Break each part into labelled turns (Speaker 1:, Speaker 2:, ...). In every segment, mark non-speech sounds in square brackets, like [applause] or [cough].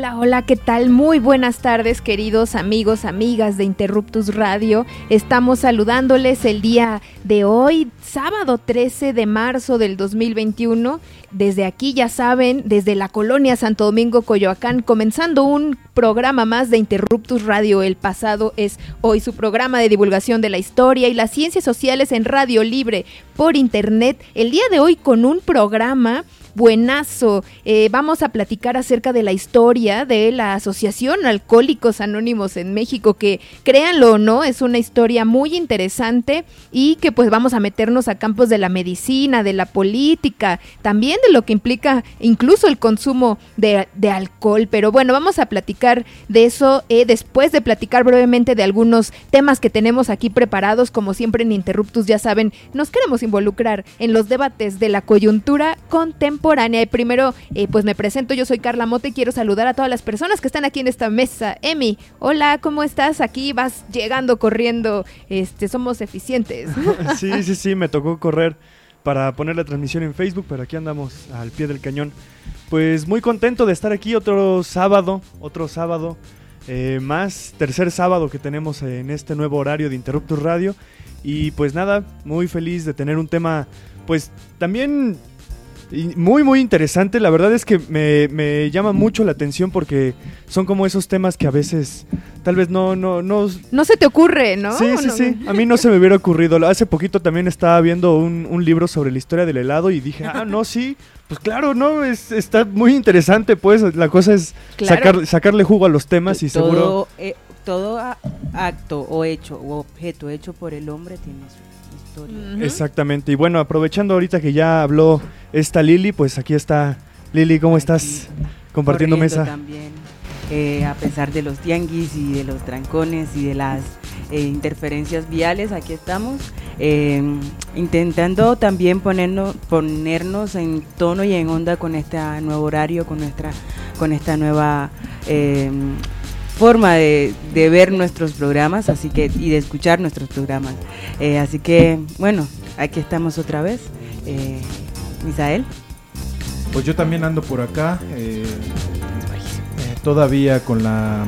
Speaker 1: Hola, hola, ¿qué tal? Muy buenas tardes, queridos amigos, amigas de Interruptus Radio. Estamos saludándoles el día de hoy, sábado 13 de marzo del 2021. Desde aquí, ya saben, desde la colonia Santo Domingo, Coyoacán, comenzando un programa más de Interruptus Radio. El pasado es hoy su programa de divulgación de la historia y las ciencias sociales en Radio Libre por Internet. El día de hoy con un programa buenazo. Eh, vamos a platicar acerca de la historia de la Asociación Alcohólicos Anónimos en México, que créanlo o no, es una historia muy interesante y que pues vamos a meternos a campos de la medicina, de la política, también de lo que implica incluso el consumo de, alcohol. Pero bueno, vamos a platicar de eso eh, después de platicar brevemente de algunos temas que tenemos aquí preparados, como siempre en Interruptus, ya saben, nos queremos involucrar en los debates de la coyuntura contemporánea y primero, eh, pues me presento, yo soy Carla Mote y quiero saludar a todas las personas que están aquí en esta mesa. Emi, hola, ¿cómo estás? Aquí vas llegando, corriendo, este, somos eficientes. [laughs]
Speaker 2: sí, sí, sí, me tocó correr para poner la transmisión en Facebook, pero aquí andamos al pie del cañón. Pues muy contento de estar aquí otro sábado, otro sábado eh, más, tercer sábado que tenemos en este nuevo horario de Interruptus Radio. Y pues nada, muy feliz de tener un tema, pues también muy, muy interesante. La verdad es que me, llama mucho la atención porque son como esos temas que a veces tal vez no, no, no.
Speaker 1: No se te ocurre, ¿no?
Speaker 2: Sí, sí, sí. A mí no se me hubiera ocurrido. Hace poquito también estaba viendo un, libro sobre la historia del helado y dije, ah, no, sí. Pues claro, no, es, está muy interesante, pues. La cosa es sacar, sacarle jugo a los temas y seguro.
Speaker 3: Eh, todo acto o hecho o objeto hecho por el hombre tiene su
Speaker 2: Exactamente. Y bueno, aprovechando ahorita que ya habló esta Lili, pues aquí está. Lili, ¿cómo estás? Compartiendo mesa.
Speaker 3: También, eh, a pesar de los tianguis y de los trancones y de las eh, interferencias viales, aquí estamos. Em, intentando también ponernos, ponernos en tono y en onda con este nuevo horario, con nuestra, con esta nueva forma de, ver nuestros programas así que y de escuchar nuestros programas. Eh, así que, bueno, aquí estamos otra vez. Eh, Misael.
Speaker 4: Pues yo también ando por acá, eh, eh, todavía con la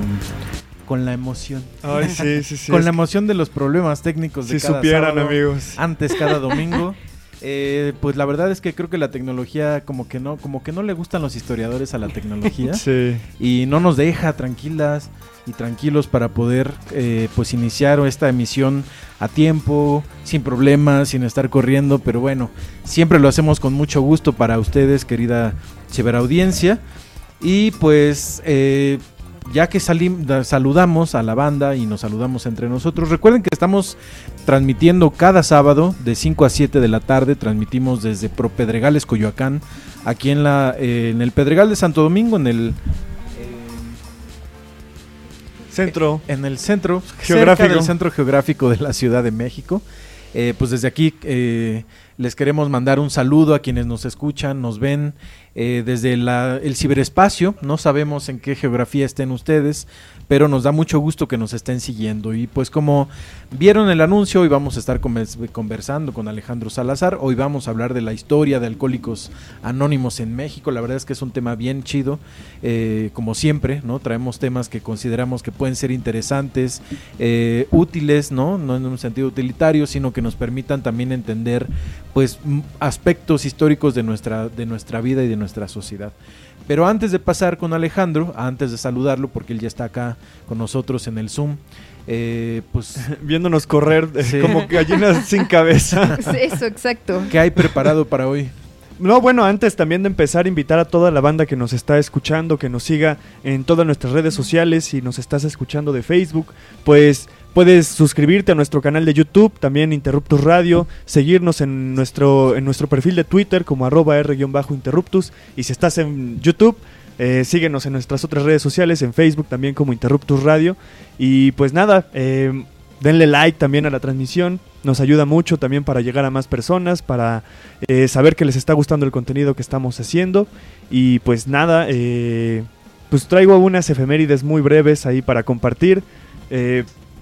Speaker 4: con la emoción.
Speaker 2: Ay, sí, sí, [laughs] sí.
Speaker 4: con la emoción de los problemas técnicos de
Speaker 2: si supieran, amigos.
Speaker 4: Antes cada domingo. [laughs] Eh, pues la verdad es que creo que la tecnología como que no, como que no le gustan los historiadores a la tecnología. [laughs]
Speaker 2: Sí.
Speaker 4: y no nos deja tranquilas y tranquilos para poder eh, pues iniciar esta emisión a tiempo, sin problemas, sin estar corriendo, pero bueno, siempre lo hacemos con mucho gusto para ustedes, querida audiencia Y pues eh, ya que salimos, saludamos a la banda y nos saludamos entre nosotros, recuerden que estamos transmitiendo cada sábado de 5 a 7 de la tarde, transmitimos desde Pro Pedregales, Coyoacán, aquí en, la, eh, en el Pedregal de Santo Domingo, en el...
Speaker 2: centro.
Speaker 4: En el centro geográfico. del centro geográfico de la Ciudad de México. Eh, pues desde aquí eh, les queremos mandar un saludo a quienes nos escuchan, nos ven eh, desde el ciberespacio. No sabemos en qué geografía estén ustedes, pero nos da mucho gusto que nos estén siguiendo. Y pues como vieron el anuncio, hoy vamos a estar conversando con Alejandro Salazar. Hoy vamos a hablar de la historia de Alcohólicos Anónimos en México. La verdad es que es un tema bien chido, eh, como siempre, ¿no? Traemos temas que consideramos que pueden ser interesantes, eh, útiles, ¿no? No en un sentido utilitario, sino que nos permitan también entender pues aspectos históricos de nuestra, de nuestra vida y de nuestra sociedad. Pero antes de pasar con Alejandro, antes de saludarlo, porque él ya está acá con nosotros en el Zoom, eh, pues [laughs]
Speaker 2: viéndonos correr como gallinas [laughs] sin cabeza.
Speaker 1: Eso, exacto.
Speaker 4: ¿Qué hay preparado para hoy?
Speaker 2: no, bueno, antes también de empezar, invitar a toda la banda que nos está escuchando, que nos siga en todas nuestras redes sociales, si nos estás escuchando de Facebook, pues puedes suscribirte a nuestro canal de YouTube, también Interruptus Radio, seguirnos en nuestro, en nuestro perfil de Twitter como arroba r-interruptus, y si estás en YouTube, eh, síguenos en nuestras otras redes sociales, en Facebook también como Interruptus Radio, y pues nada, eh, denle like también a la transmisión, nos ayuda mucho también para llegar a más personas, para eh, saber que les está gustando el contenido que estamos haciendo. Y pues nada, eh, pues traigo unas efemérides muy breves ahí para compartir.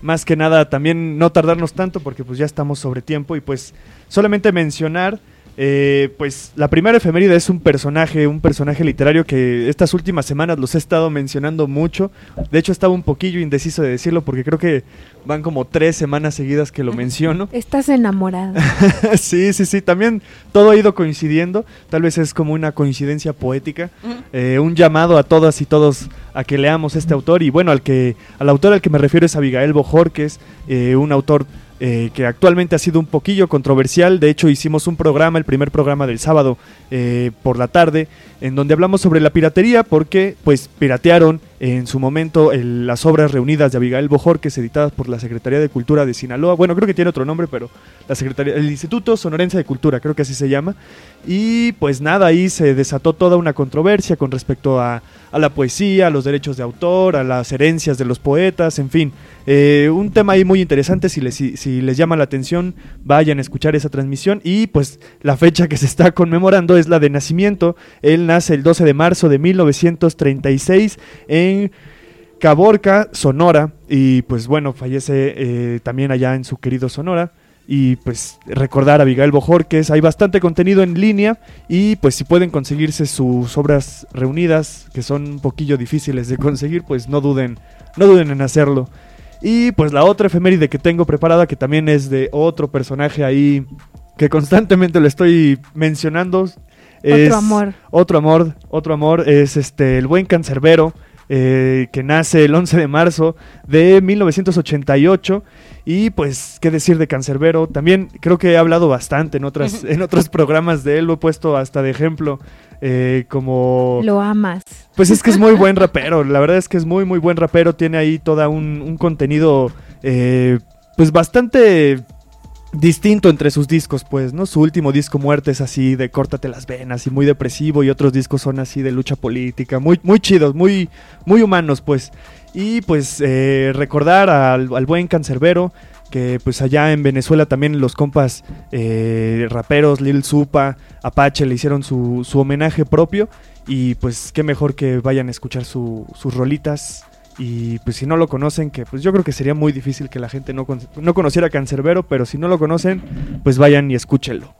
Speaker 2: Más que nada también no tardarnos tanto porque pues ya estamos sobre tiempo y pues solamente mencionar eh, pues la primera efeméride es un personaje, un personaje literario que estas últimas semanas los he estado mencionando mucho. De hecho, estaba un poquillo indeciso de decirlo porque creo que van como tres semanas seguidas que lo menciono. [laughs]
Speaker 1: Estás enamorado. [laughs]
Speaker 2: sí, sí, sí. También todo ha ido coincidiendo. Tal vez es como una coincidencia poética. Eh, un llamado a todas y todos a que leamos este autor. Y bueno, al que, al autor al que me refiero es Abigail Bojorques, eh, un autor eh, que actualmente ha sido un poquillo controversial. De hecho, hicimos un programa, el primer programa del sábado eh, por la tarde, en donde hablamos sobre la piratería, porque pues piratearon en su momento las obras reunidas de Abigail Bojorques editadas por la Secretaría de Cultura de Sinaloa. Bueno, creo que tiene otro nombre, pero la Secretaría, el Instituto Sonorense de Cultura, creo que así se llama. Y pues nada, ahí se desató toda una controversia con respecto a, a la poesía, a los derechos de autor, a las herencias de los poetas, en fin. Eh, un tema ahí muy interesante, si les, si les llama la atención, vayan a escuchar esa transmisión. Y pues la fecha que se está conmemorando es la de nacimiento. Él nace el 12 de marzo de 1936 en Caborca, Sonora, y pues bueno, fallece eh, también allá en su querido Sonora. Y pues recordar a Abigail Bojorques, hay bastante contenido en línea y pues si pueden conseguirse sus obras reunidas, que son un poquillo difíciles de conseguir, pues no duden, no duden en hacerlo. Y pues la otra efeméride que tengo preparada, que también es de otro personaje ahí que constantemente lo estoy mencionando,
Speaker 1: otro amor.
Speaker 2: Otro amor, otro amor es este el buen cancerbero. Eh, que nace el 11 de marzo de 1988 y pues qué decir de Cancerbero, también creo que he hablado bastante en otras [laughs] en otros programas de él, lo he puesto hasta de ejemplo eh, como
Speaker 1: lo amas.
Speaker 2: Pues es que es muy buen [laughs] rapero, la verdad es que es muy muy buen rapero, tiene ahí todo un, un contenido eh, pues bastante distinto entre sus discos, pues, ¿no? Su último disco Muerte es así de córtate las venas y muy depresivo y otros discos son así de lucha política, muy, muy chidos, muy, muy humanos, pues. Y pues eh, recordar al, buen cancerbero que pues allá en Venezuela también los compas eh, raperos, Lil Supa, Apache le hicieron su, su, homenaje propio y pues qué mejor que vayan a escuchar sus rolitas y pues si no lo conocen, que pues yo creo que sería muy difícil que la gente no, no conociera a Cancerbero, pero si no lo conocen, pues vayan y escúchenlo.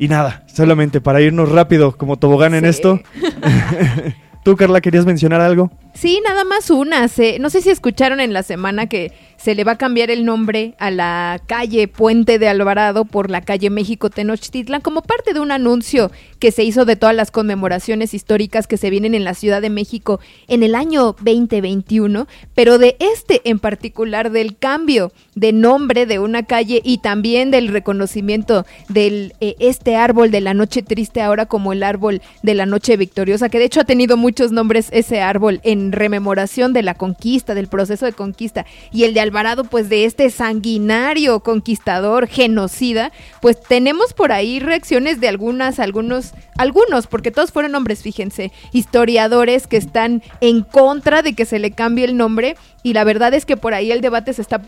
Speaker 2: Y nada, solamente para irnos rápido como tobogán en esto. [laughs] [laughs] ¿Tú, Carla, querías mencionar algo?
Speaker 1: Sí, nada más una. no sé si escucharon en la semana que se le va a cambiar el nombre a la calle Puente de Alvarado por la calle México Tenochtitlan como parte de un anuncio que se hizo de todas las conmemoraciones históricas que se vienen en la Ciudad de México en el año 2021, pero de este en particular del cambio de nombre de una calle y también del reconocimiento del eh, este árbol de la noche triste ahora como el árbol de la noche victoriosa, que de hecho ha tenido muchos nombres ese árbol en rememoración de la conquista, del proceso de conquista, y el de pues de este sanguinario conquistador, genocida, pues tenemos por ahí reacciones de algunas, algunos, algunos, porque todos fueron hombres, fíjense, historiadores que están en contra de que se le cambie el nombre, y la verdad es que por ahí el debate se está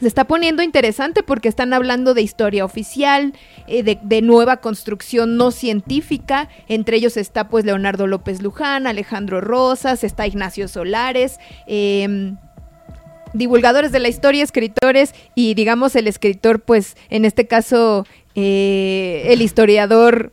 Speaker 1: se está poniendo interesante porque están hablando de historia oficial, eh, de, nueva construcción no científica. Entre ellos está pues Leonardo López Luján, Alejandro Rosas, está Ignacio Solares. Em, divulgadores de la historia, escritores y digamos el escritor, pues en este caso eh, el historiador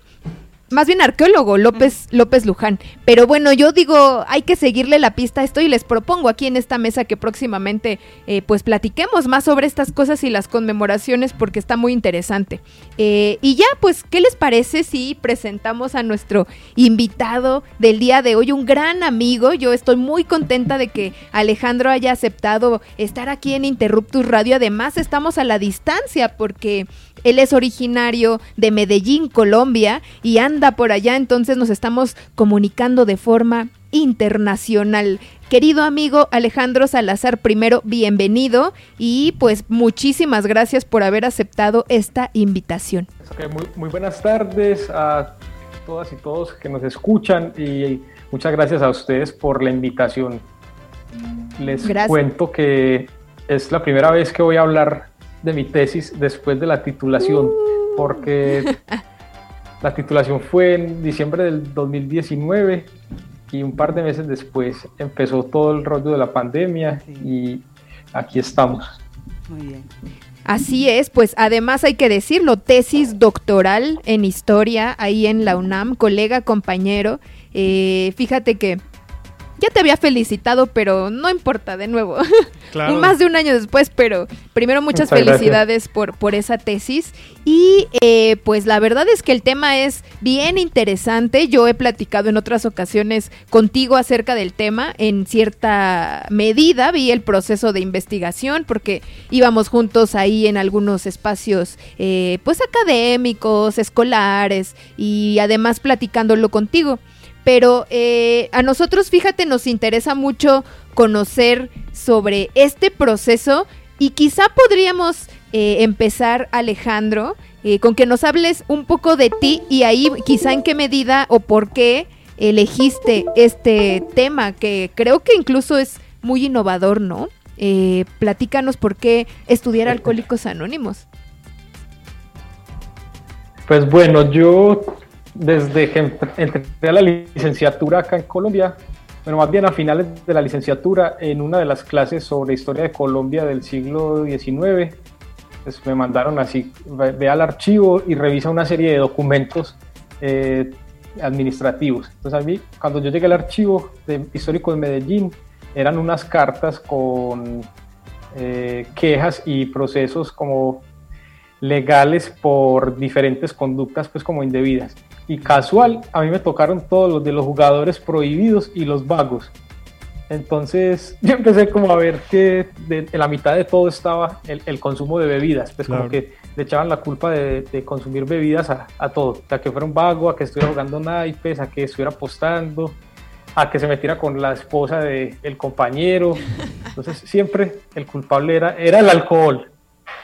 Speaker 1: más bien arqueólogo López López Luján. Pero bueno, yo digo, hay que seguirle la pista a esto y les propongo aquí en esta mesa que próximamente eh, pues platiquemos más sobre estas cosas y las conmemoraciones porque está muy interesante. Eh, y ya, pues, ¿qué les parece si presentamos a nuestro invitado del día de hoy, un gran amigo? Yo estoy muy contenta de que Alejandro haya aceptado estar aquí en Interruptus Radio. Además, estamos a la distancia porque él es originario de Medellín, Colombia, y anda anda por allá, entonces nos estamos comunicando de forma internacional. Querido amigo Alejandro Salazar, primero, bienvenido y pues muchísimas gracias por haber aceptado esta invitación.
Speaker 5: muy, muy buenas tardes a todas y todos que nos escuchan y muchas gracias a ustedes por la invitación. Les cuento que es la primera vez que voy a hablar de mi tesis después de la titulación, porque [laughs] la titulación fue en diciembre del 2019 y un par de meses después empezó todo el rollo de la pandemia y aquí estamos. Muy
Speaker 1: bien. Así es, pues además hay que decirlo, tesis doctoral en historia ahí en la UNAM, colega, compañero. Eh, fíjate que ya te había felicitado, pero no importa, de nuevo. [laughs] Más de un año después, pero primero muchas, felicidades por, por esa tesis. Y eh, pues la verdad es que el tema es bien interesante. Yo he platicado en otras ocasiones contigo acerca del tema. En cierta medida vi el proceso de investigación porque íbamos juntos ahí en algunos espacios eh, pues académicos, escolares y además platicándolo contigo pero eh, a nosotros, fíjate, nos interesa mucho conocer sobre este proceso y quizá podríamos eh, empezar, Alejandro, eh, con que nos hables un poco de ti y ahí quizá en qué medida o por qué elegiste este tema, que creo que incluso es muy innovador, ¿no? platícanos por qué estudiar Alcohólicos Anónimos.
Speaker 5: Pues bueno, yo desde que entré a la licenciatura acá en Colombia, bueno, más bien a finales de la licenciatura, en una de las clases sobre historia de Colombia del siglo XIX, pues me mandaron así, ve al archivo y revisa una serie de documentos eh, administrativos. Entonces a mí, cuando yo llegué al archivo histórico de Medellín, eran unas cartas con eh, quejas y procesos como legales por diferentes conductas pues como indebidas y casual, a mí me tocaron todos los de los jugadores prohibidos y los vagos. Entonces [laughs] yo empecé como a ver que en la mitad de todo estaba el, consumo de bebidas, pues como que le echaban la culpa de, consumir bebidas a, todo, a que fuera un vago, a que estuviera jugando naipes, a que estuviera apostando, a que se metiera con la esposa del compañero. Entonces [laughs] siempre el culpable era, era el alcohol,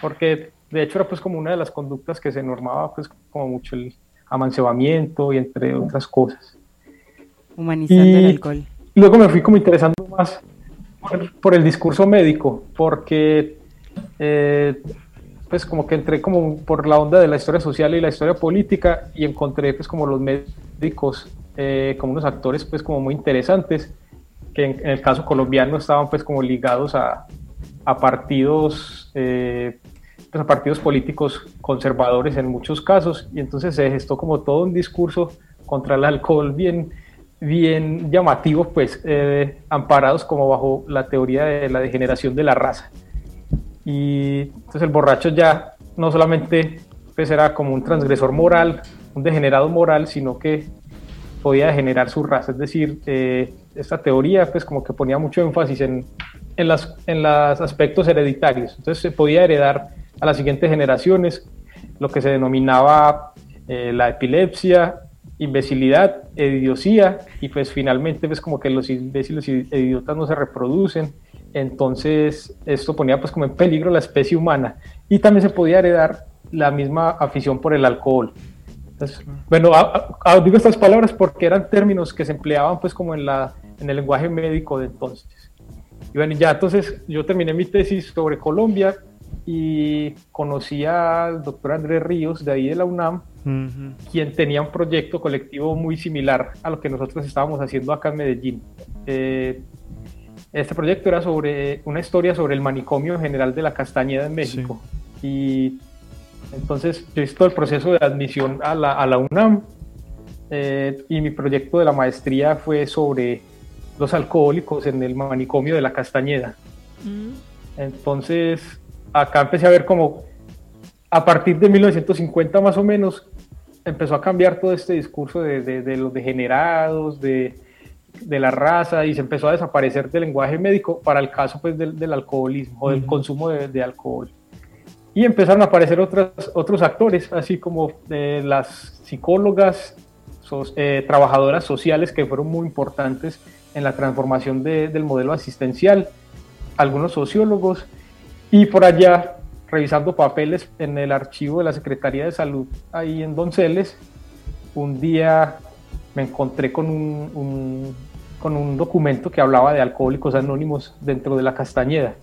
Speaker 5: porque de hecho era pues como una de las conductas que se normaba pues como mucho el, amancebamiento y entre otras cosas.
Speaker 3: Humanizando el alcohol.
Speaker 5: Luego me fui como interesando más por, el discurso médico, porque eh, pues como que entré como por la onda de la historia social y la historia política y encontré pues como los médicos eh, como unos actores pues como muy interesantes que en, el caso colombiano estaban pues como ligados a, a partidos eh, partidos políticos conservadores en muchos casos, y entonces se gestó como todo un discurso contra el alcohol bien, bien llamativo, pues eh, amparados como bajo la teoría de la degeneración de la raza. Y entonces el borracho ya no solamente pues, era como un transgresor moral, un degenerado moral, sino que podía degenerar su raza. Es decir, eh, esta teoría pues como que ponía mucho énfasis en, en, las, en los aspectos hereditarios. Entonces se podía heredar a las siguientes generaciones lo que se denominaba eh, la epilepsia, imbecilidad, idiosía y pues finalmente pues como que los imbéciles y idiotas no se reproducen. Entonces esto ponía pues como en peligro la especie humana y también se podía heredar la misma afición por el alcohol. bueno, digo estas palabras porque eran términos que se empleaban pues como en, la, en el lenguaje médico de entonces. Y bueno, ya entonces yo terminé mi tesis sobre Colombia y conocí al doctor Andrés Ríos de ahí de la UNAM, quien tenía un proyecto colectivo muy similar a lo que nosotros estábamos haciendo acá en Medellín. Eh, este proyecto era sobre una historia sobre el manicomio general de la Castañeda en México. Y entonces yo hice todo el proceso de admisión a la, a la UNAM eh, y mi proyecto de la maestría fue sobre los alcohólicos en el manicomio de la Castañeda. Mm. Entonces acá empecé a ver como a partir de 1950 más o menos empezó a cambiar todo este discurso de, los degenerados, de, la raza y se empezó a desaparecer del lenguaje médico para el caso pues del, alcoholismo o del consumo de, alcohol. Y empezaron a aparecer otros, otros actores, así como las psicólogas eh, trabajadoras sociales que fueron muy importantes en la transformación del modelo asistencial, algunos sociólogos y por allá revisando papeles en el archivo de la Secretaría de Salud ahí en Donceles, un día me encontré con un, con un documento que hablaba de alcohólicos anónimos dentro de la Castañeda.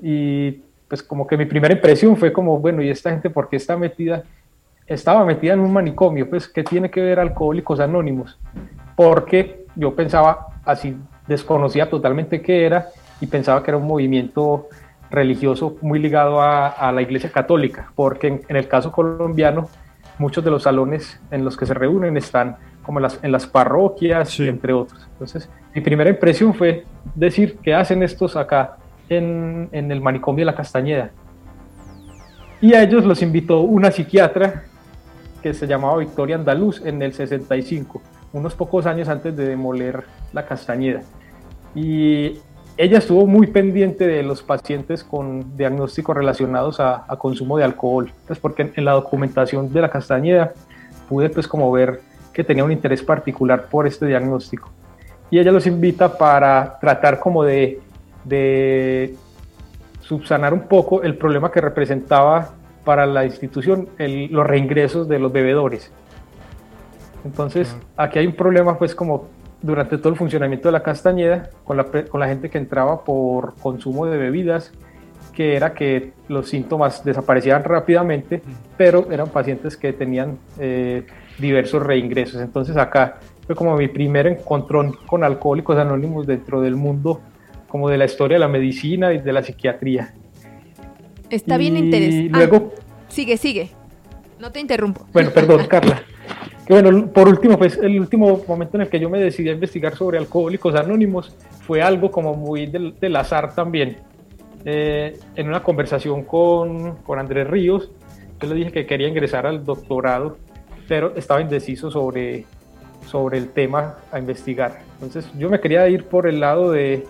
Speaker 5: Y pues como que mi primera impresión fue como, bueno, ¿y esta gente por qué está metida? Estaba metida en un manicomio, pues ¿qué tiene que ver alcohólicos anónimos? Porque yo pensaba, así desconocía totalmente qué era y pensaba que era un movimiento religioso muy ligado a, la Iglesia Católica, porque en, el caso colombiano muchos de los salones en los que se reúnen están como en las, en las parroquias, entre otros. Entonces, mi primera impresión fue decir, ¿qué hacen estos acá en, en el manicomio de la Castañeda? Y a ellos los invitó una psiquiatra que se llamaba Victoria Andaluz en el 65, unos pocos años antes de demoler la Castañeda. Y ella estuvo muy pendiente de los pacientes con diagnósticos relacionados a, consumo de alcohol, pues porque en, la documentación de la Castañeda pude pues como ver que tenía un interés particular por este diagnóstico. Y ella los invita para tratar como de, de subsanar un poco el problema que representaba para la institución los reingresos de los bebedores. Entonces, aquí hay un problema pues como durante todo el funcionamiento de la Castañeda con la, con la gente que entraba por consumo de bebidas, que era que los síntomas desaparecían rápidamente, pero eran pacientes que tenían eh, diversos reingresos. Entonces acá fue como mi primer encontrón con alcohólicos anónimos dentro del mundo como de la historia de la medicina y de la psiquiatría.
Speaker 1: Está bien interesante.
Speaker 5: Luego,
Speaker 1: ah, sigue, sigue. No te interrumpo.
Speaker 5: Bueno, perdón, [laughs] Carla. Bueno, por último, pues el último momento en el que yo me decidí a investigar sobre alcohólicos anónimos fue algo como muy del, azar también. Eh, en una conversación con, con Andrés Ríos, yo le dije que quería ingresar al doctorado, pero estaba indeciso sobre, sobre el tema a investigar. Entonces yo me quería ir por el lado de,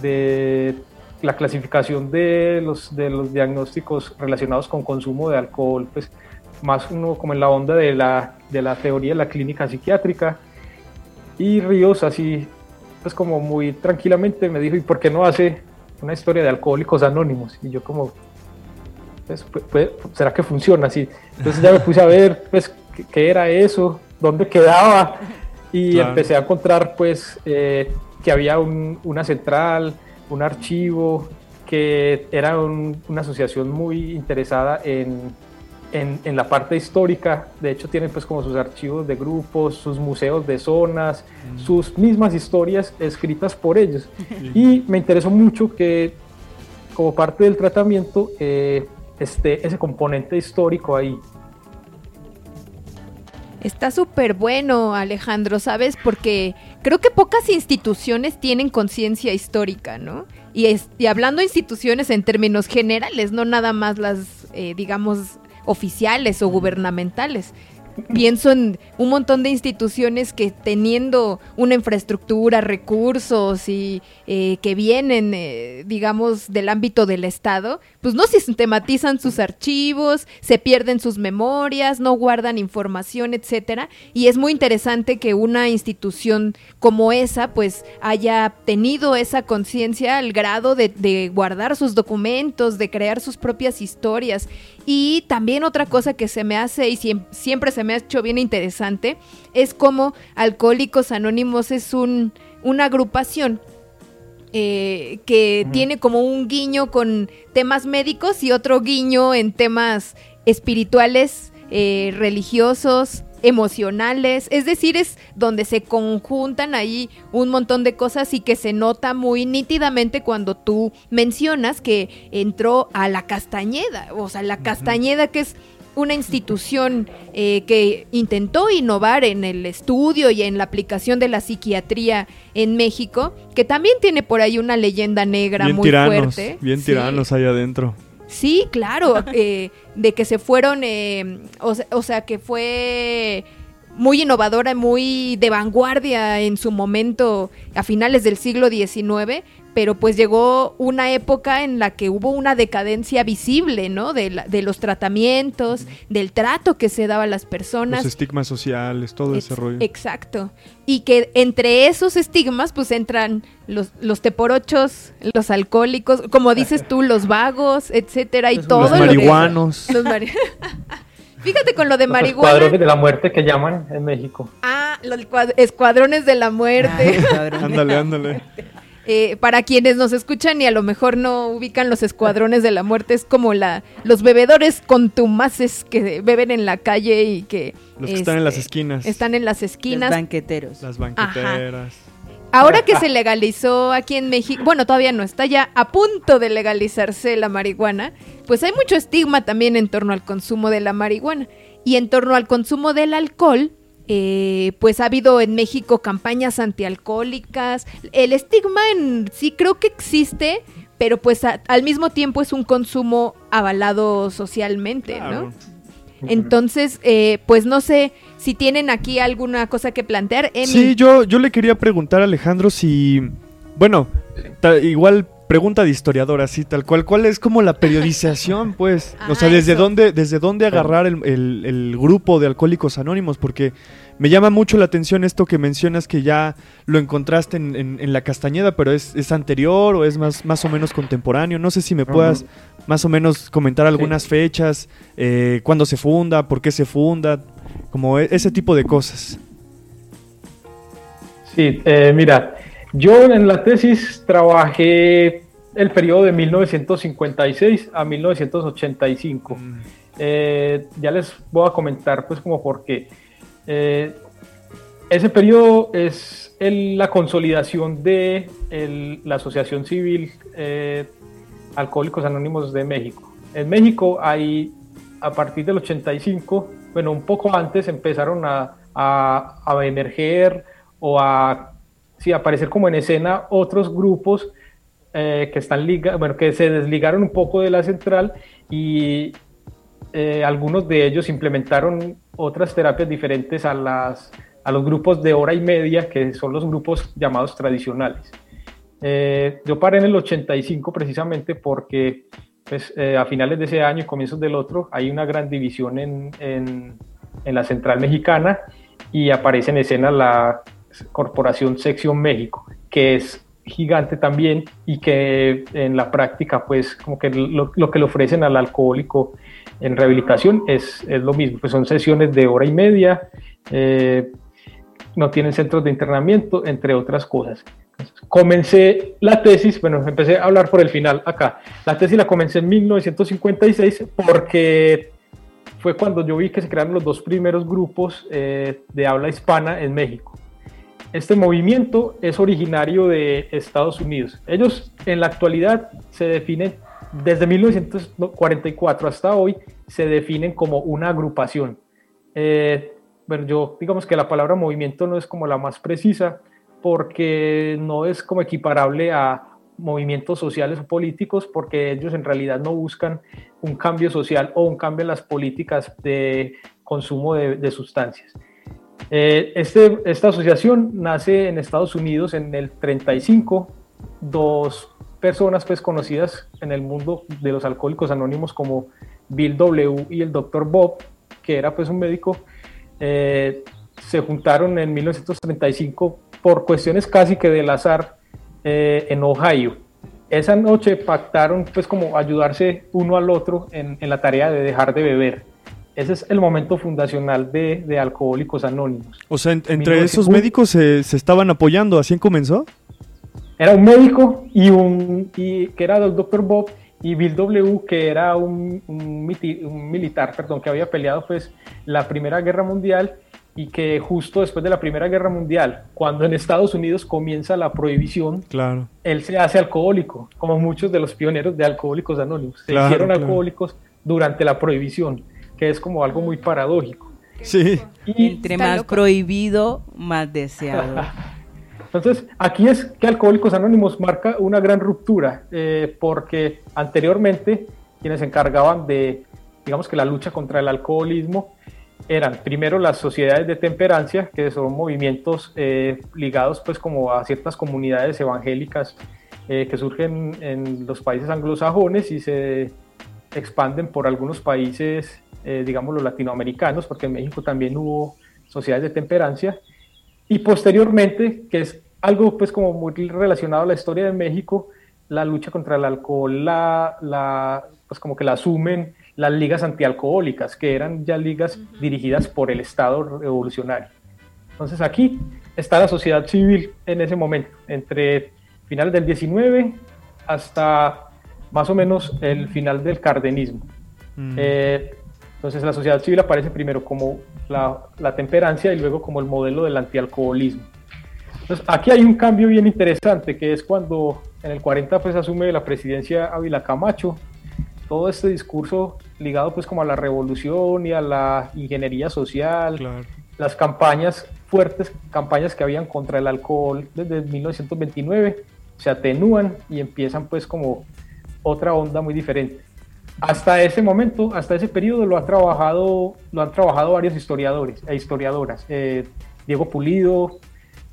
Speaker 5: de la clasificación de los, de los diagnósticos relacionados con consumo de alcohol, pues más uno como en la onda de la, de la teoría de la clínica psiquiátrica. Y Ríos así, pues como muy tranquilamente me dijo, ¿y por qué no hace una historia de alcohólicos anónimos? Y yo como, pues, ¿será que funciona así? Entonces ya me puse a ver, pues, qué, era eso, dónde quedaba, y empecé a encontrar, pues, eh, que había una central, un archivo, que era una asociación muy interesada en en, la parte histórica, de hecho tienen pues como sus archivos de grupos, sus museos de zonas, mm. sus mismas historias escritas por ellos. [laughs] Y me interesó mucho que como parte del tratamiento eh, esté ese componente histórico ahí.
Speaker 1: Está súper bueno, Alejandro, ¿sabes? Porque creo que pocas instituciones tienen conciencia histórica, ¿no? Y, y, hablando de instituciones en términos generales, no nada más las, eh, digamos, oficiales o gubernamentales. Pienso en un montón de instituciones que teniendo una infraestructura, recursos y eh, que vienen, eh, digamos, del ámbito del Estado, pues no sistematizan sus archivos, se pierden sus memorias, no guardan información, etcétera. Y es muy interesante que una institución como esa, pues, haya tenido esa conciencia al grado de, de guardar sus documentos, de crear sus propias historias. Y también otra cosa que se me hace y siempre se me ha hecho bien interesante es como Alcohólicos Anónimos es un, una agrupación eh, que tiene como un guiño con temas médicos y otro guiño en temas espirituales, eh, religiosos, emocionales, es decir, es donde se conjuntan ahí un montón de cosas y que se nota muy nítidamente cuando tú mencionas que entró a la Castañeda, o sea, la Castañeda que es una institución eh, que intentó innovar en el estudio y en la aplicación de la psiquiatría en México, que también tiene por ahí una leyenda negra muy fuerte.
Speaker 2: Bien tiranos ahí adentro.
Speaker 1: Sí, claro, [laughs] eh, de que se fueron, eh, o, sea, que fue muy innovadora, muy de vanguardia en su momento a finales del siglo XIX, pero pues llegó una época en la que hubo una decadencia visible, ¿no? De, de los tratamientos, del trato que se daba a las personas.
Speaker 2: Los estigmas sociales, todo ese rollo.
Speaker 1: Exacto. Y que entre esos estigmas pues entran los, los teporochos, los alcohólicos, como dices tú, los vagos, etcétera, y todo. [laughs]
Speaker 2: Los marihuanos. [laughs] los
Speaker 1: Fíjate con lo de marihuana.
Speaker 5: Los escuadrones de la muerte que llaman en México.
Speaker 1: Ah, los escuadrones de la muerte. [laughs]
Speaker 2: ándale, ándale.
Speaker 1: Eh, para quienes nos escuchan y a lo mejor no ubican los escuadrones de la muerte, es como la los bebedores contumaces que beben en la calle y que...
Speaker 2: Los que están en las esquinas.
Speaker 1: Están en las esquinas.
Speaker 3: Los banqueteros.
Speaker 2: Las banqueteras.
Speaker 1: Ahora que se legalizó aquí en México, bueno, todavía no, está ya a punto de legalizarse la marihuana, pues hay mucho estigma también en torno al consumo de la marihuana. Y en torno al consumo del alcohol, eh, pues ha habido en México campañas antialcohólicas. El estigma en sí creo que existe, pero pues al mismo tiempo es un consumo avalado socialmente, ¿no? Entonces, eh, pues no sé si tienen aquí alguna cosa que plantear.
Speaker 2: Sí, yo, yo le quería preguntar a Alejandro si, bueno, igual pregunta de historiador, así tal cual. ¿Cuál es como la periodización, [laughs] pues? o sea, ¿desde dónde, desde dónde agarrar el, grupo de alcohólicos anónimos? Porque me llama mucho la atención esto que mencionas que ya lo encontraste en, la Castañeda, pero es, anterior o es más, más o menos contemporáneo. No sé si me puedas más o menos comentar algunas fechas, eh, cuándo se funda, por qué se funda, como e, ese tipo de cosas.
Speaker 5: Sí, eh, mira, yo en la tesis trabajé el periodo de 1956 a 1985. Mm. Eh, ya les voy a comentar pues como porque eh, ese periodo es la consolidación de la Asociación Civil eh, Alcohólicos Anónimos de México. En México hay, a partir del 85, bueno, un poco antes empezaron a, a emerger o a sí, aparecer como en escena otros grupos eh, que están liga, bueno, que se desligaron un poco de la central y eh, algunos de ellos implementaron otras terapias diferentes a, las, a los grupos de hora y media, que son los grupos llamados tradicionales. Eh, yo paré en el 85 precisamente porque pues, a finales de ese año y comienzos del otro hay una gran división en, en, en la central mexicana y aparece en escena la Corporación Sección México, que es gigante también y que en la práctica pues como que lo, que le ofrecen al alcohólico en rehabilitación es, es, lo mismo, pues son sesiones de hora y media, eh, no tienen centros de internamiento, entre otras cosas. comencé la tesis, bueno, empecé a hablar por el final acá. La tesis la comencé en 1956 porque fue cuando yo vi que se crearon los dos primeros grupos eh, de habla hispana en México. Este movimiento es originario de Estados Unidos. Ellos en la actualidad se definen, desde 1944 hasta hoy, se definen como una agrupación. Eh, bueno, yo digamos que la palabra movimiento no es como la más precisa porque no es como equiparable a movimientos sociales o políticos porque ellos en realidad no buscan un cambio social o un cambio en las políticas de consumo de sustancias. Eh, este, esta asociación nace en Estados Unidos en el 35. Dos personas pues conocidas en el mundo de los alcohólicos anónimos como Bill W. y el Dr. Bob, que era pues un médico, eh, se juntaron en 1935 por cuestiones casi que del azar eh, en Ohio. Esa noche pactaron pues como ayudarse uno al otro en la tarea de dejar de beber. Ese es el momento fundacional de, de Alcohólicos Anónimos.
Speaker 2: O sea, entre esos médicos se, se, estaban apoyando, ¿así comenzó?
Speaker 5: Era un médico y un y, que era el Dr. Bob y Bill W, que era un, un, militar, perdón, que había peleado pues la Primera Guerra Mundial y que justo después de la Primera Guerra Mundial, cuando en Estados Unidos comienza la prohibición,
Speaker 2: claro.
Speaker 5: él se hace alcohólico, como muchos de los pioneros de Alcohólicos Anónimos. Se hicieron alcohólicos durante la prohibición que es como algo muy paradójico.
Speaker 2: Sí.
Speaker 3: Y Entre más prohibido, más deseado. [laughs]
Speaker 5: Entonces, aquí es que Alcohólicos Anónimos marca una gran ruptura, eh, porque anteriormente quienes se encargaban de, digamos que la lucha contra el alcoholismo, eran primero las sociedades de temperancia, que son movimientos eh, ligados pues como a ciertas comunidades evangélicas eh, que surgen en los países anglosajones y se expanden por algunos países, eh, digamos los latinoamericanos, porque en México también hubo sociedades de temperancia. Y posteriormente, que es algo pues como muy relacionado a la historia de México, la lucha contra el alcohol, la, la pues como que la asumen las ligas antialcohólicas, que eran ya ligas dirigidas por el Estado revolucionario. Entonces aquí está la sociedad civil en ese momento, entre finales del 19 hasta más o menos el final del cardenismo. Mm. Eh, entonces la sociedad civil aparece primero como la, la, temperancia y luego como el modelo del antialcoholismo. Entonces aquí hay un cambio bien interesante que es cuando en el 40 pues asume la presidencia Ávila Camacho todo este discurso ligado pues como a la revolución y a la ingeniería social, las campañas fuertes, campañas que habían contra el alcohol desde 1929, se atenúan y empiezan pues como otra onda muy diferente. Hasta ese momento, hasta ese periodo lo, ha trabajado, lo han trabajado varios historiadores e historiadoras. Eh, Diego Pulido,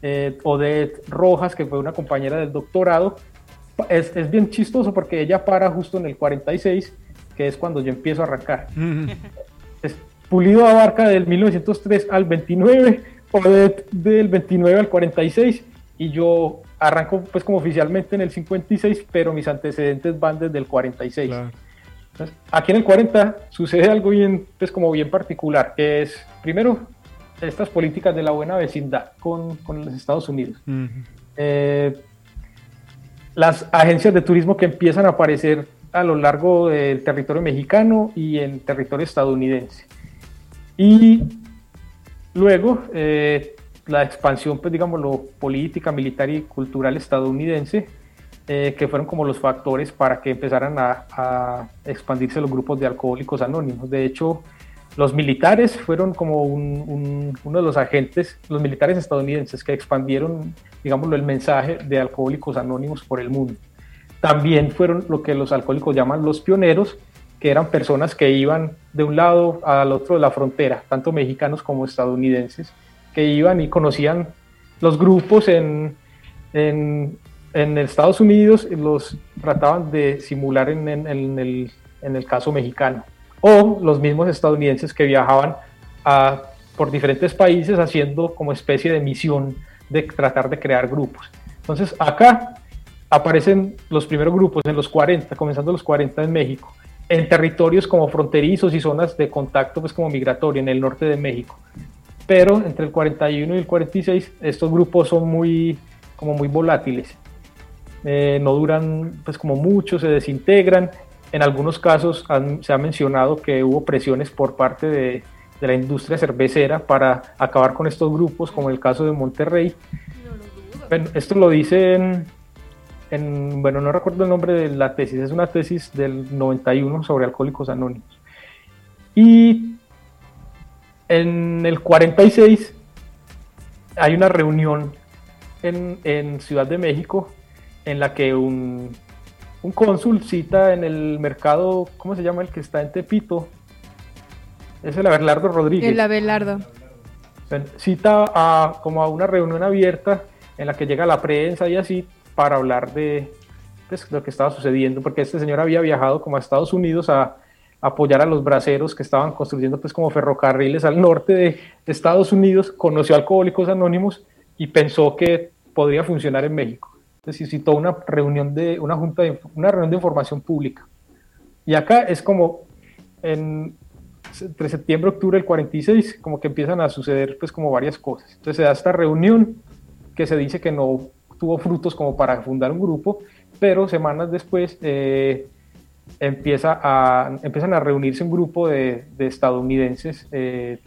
Speaker 5: eh, Odette Rojas, que fue una compañera del doctorado, es, es, bien chistoso porque ella para justo en el 46, que es cuando yo empiezo a arrancar. es, Pulido abarca del 1903 al 29, o del 29 al 46, y yo arranco pues como oficialmente en el 56, pero mis antecedentes van desde el 46. aquí en el 40 sucede algo bien, pues como bien particular, que es, primero, estas políticas de la buena vecindad con, con los Estados Unidos las agencias de turismo que empiezan a aparecer a lo largo del territorio mexicano y en territorio estadounidense. Y luego eh, la expansión, pues digamos, lo política, militar y cultural estadounidense, eh, que fueron como los factores para que empezaran a, a, expandirse los grupos de alcohólicos anónimos. De hecho, los militares fueron como uno de los agentes, los militares estadounidenses que expandieron, digámoslo, el mensaje de alcohólicos anónimos por el mundo. También fueron lo que los alcohólicos llaman los pioneros, que eran personas que iban de un lado al otro de la frontera, tanto mexicanos como estadounidenses, que iban y conocían los grupos en, en, en Estados Unidos y los trataban de simular en, en, el, en el caso mexicano o los mismos estadounidenses que viajaban a, por diferentes países haciendo como especie de misión de tratar de crear grupos. Entonces acá aparecen los primeros grupos en los 40, comenzando los 40 en México, en territorios como fronterizos y zonas de contacto pues como migratorio en el norte de México. Pero entre el 41 y el 46 estos grupos son muy como muy volátiles. Eh, no duran pues como mucho, se desintegran en algunos casos se ha mencionado que hubo presiones por parte de, la industria cervecera para acabar con estos grupos, como el caso de Monterrey. esto lo dicen en, bueno, no recuerdo el nombre de la tesis, es una tesis del 91 sobre alcohólicos anónimos. Y en el 46 hay una reunión en, en Ciudad de México en la que un un cónsul cita en el mercado, ¿cómo se llama el que está en Tepito? Es el Abelardo Rodríguez.
Speaker 1: El Abelardo.
Speaker 5: Cita a, como a una reunión abierta en la que llega la prensa y así para hablar de pues, lo que estaba sucediendo, porque este señor había viajado como a Estados Unidos a, apoyar a los braceros que estaban construyendo pues como ferrocarriles al norte de Estados Unidos, conoció a Alcohólicos Anónimos y pensó que podría funcionar en México necesitó una reunión de una junta de, una reunión de información pública. Y acá es como en, entre septiembre y octubre del 46 como que empiezan a suceder pues como varias cosas. Entonces se da esta reunión que se dice que no tuvo frutos como para fundar un grupo, pero semanas después eh, empieza a, empiezan a reunirse un grupo de, de estadounidenses eh,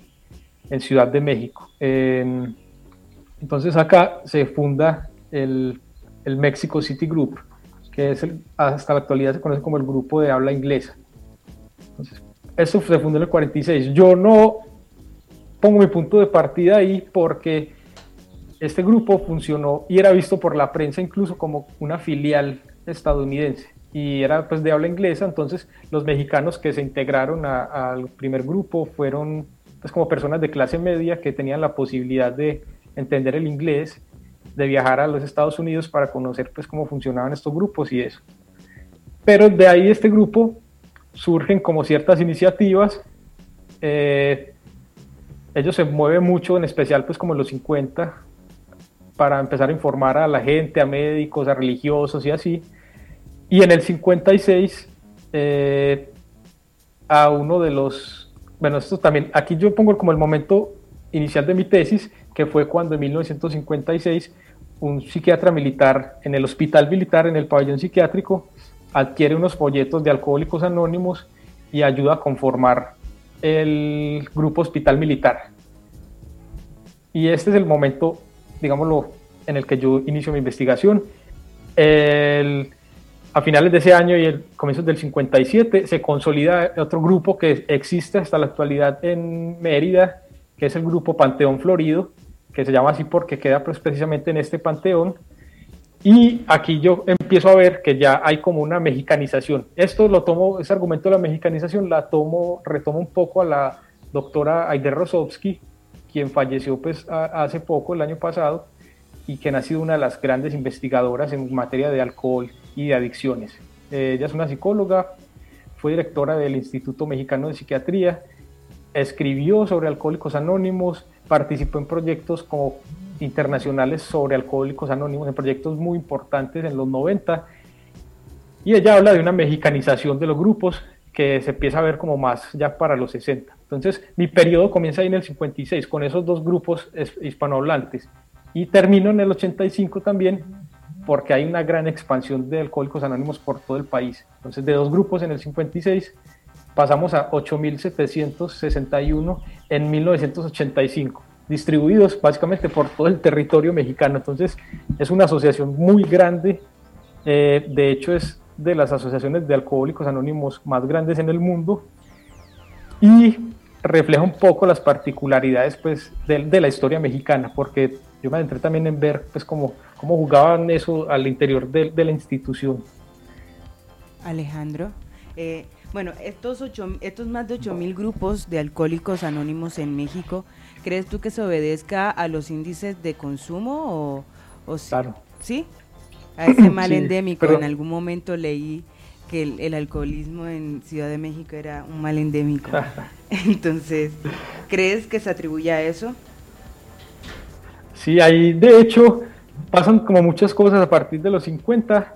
Speaker 5: en Ciudad de México. entonces acá se funda el el Mexico City Group, que es hasta la actualidad se conoce como el grupo de habla inglesa. Entonces, eso se fundó en el 46. Yo no pongo mi punto de partida ahí porque este grupo funcionó y era visto por la prensa incluso como una filial estadounidense y era pues de habla inglesa, entonces los mexicanos que se integraron al primer grupo fueron pues como personas de clase media que tenían la posibilidad de entender el inglés, de viajar a los Estados Unidos para conocer pues cómo funcionaban estos grupos y eso. Pero de ahí este grupo surgen como ciertas iniciativas. Eh, ellos se mueven mucho, en especial pues como en los 50, para empezar a informar a la gente, a médicos, a religiosos y así. Y en el 56, eh, a uno de los, bueno, esto también, aquí yo pongo como el momento inicial de mi tesis, que fue cuando en 1956 un psiquiatra militar en el hospital militar, en el pabellón psiquiátrico, adquiere unos folletos de alcohólicos anónimos y ayuda a conformar el grupo hospital militar. Y este es el momento, digámoslo, en el que yo inicio mi investigación. A finales de ese año y el comienzo del 57 se consolida otro grupo que existe hasta la actualidad en Mérida, que es el grupo Panteón Florido, que se llama así porque queda pues, precisamente en este panteón, y aquí yo empiezo a ver que ya hay como una mexicanización. Esto lo tomo, ese argumento de la mexicanización la tomo, retomo un poco a la doctora Aider Rosovsky, quien falleció pues hace poco, el año pasado, y quien ha sido una de las grandes investigadoras en materia de alcohol y de adicciones. ella es una psicóloga, fue directora del Instituto Mexicano de Psiquiatría, escribió sobre alcohólicos anónimos, participó en proyectos como internacionales sobre alcohólicos anónimos, en proyectos muy importantes en los 90. Y ella habla de una mexicanización de los grupos que se empieza a ver como más ya para los 60. Entonces, mi periodo comienza ahí en el 56 con esos dos grupos hispanohablantes y termino en el 85 también porque hay una gran expansión de alcohólicos anónimos por todo el país. Entonces, de dos grupos en el 56 pasamos a 8.761 en 1985 distribuidos básicamente por todo el territorio mexicano. Entonces es una asociación muy grande, eh, de hecho es de las asociaciones de alcohólicos anónimos más grandes en el mundo y refleja un poco las particularidades pues, de, la historia mexicana, porque yo me adentré también en ver pues, cómo, cómo jugaban eso al interior de, la institución.
Speaker 3: Alejandro, eh, bueno, estos, ocho, estos más de 8.000 grupos de alcohólicos anónimos en México, ¿crees tú que se obedezca a los índices de consumo o,
Speaker 5: claro.
Speaker 3: sí? A ese mal endémico. En algún momento leí que el, alcoholismo en Ciudad de México era un mal endémico. [laughs] Entonces, ¿crees que se atribuye a eso?
Speaker 5: Sí, ahí de hecho pasan como muchas cosas a partir de los 50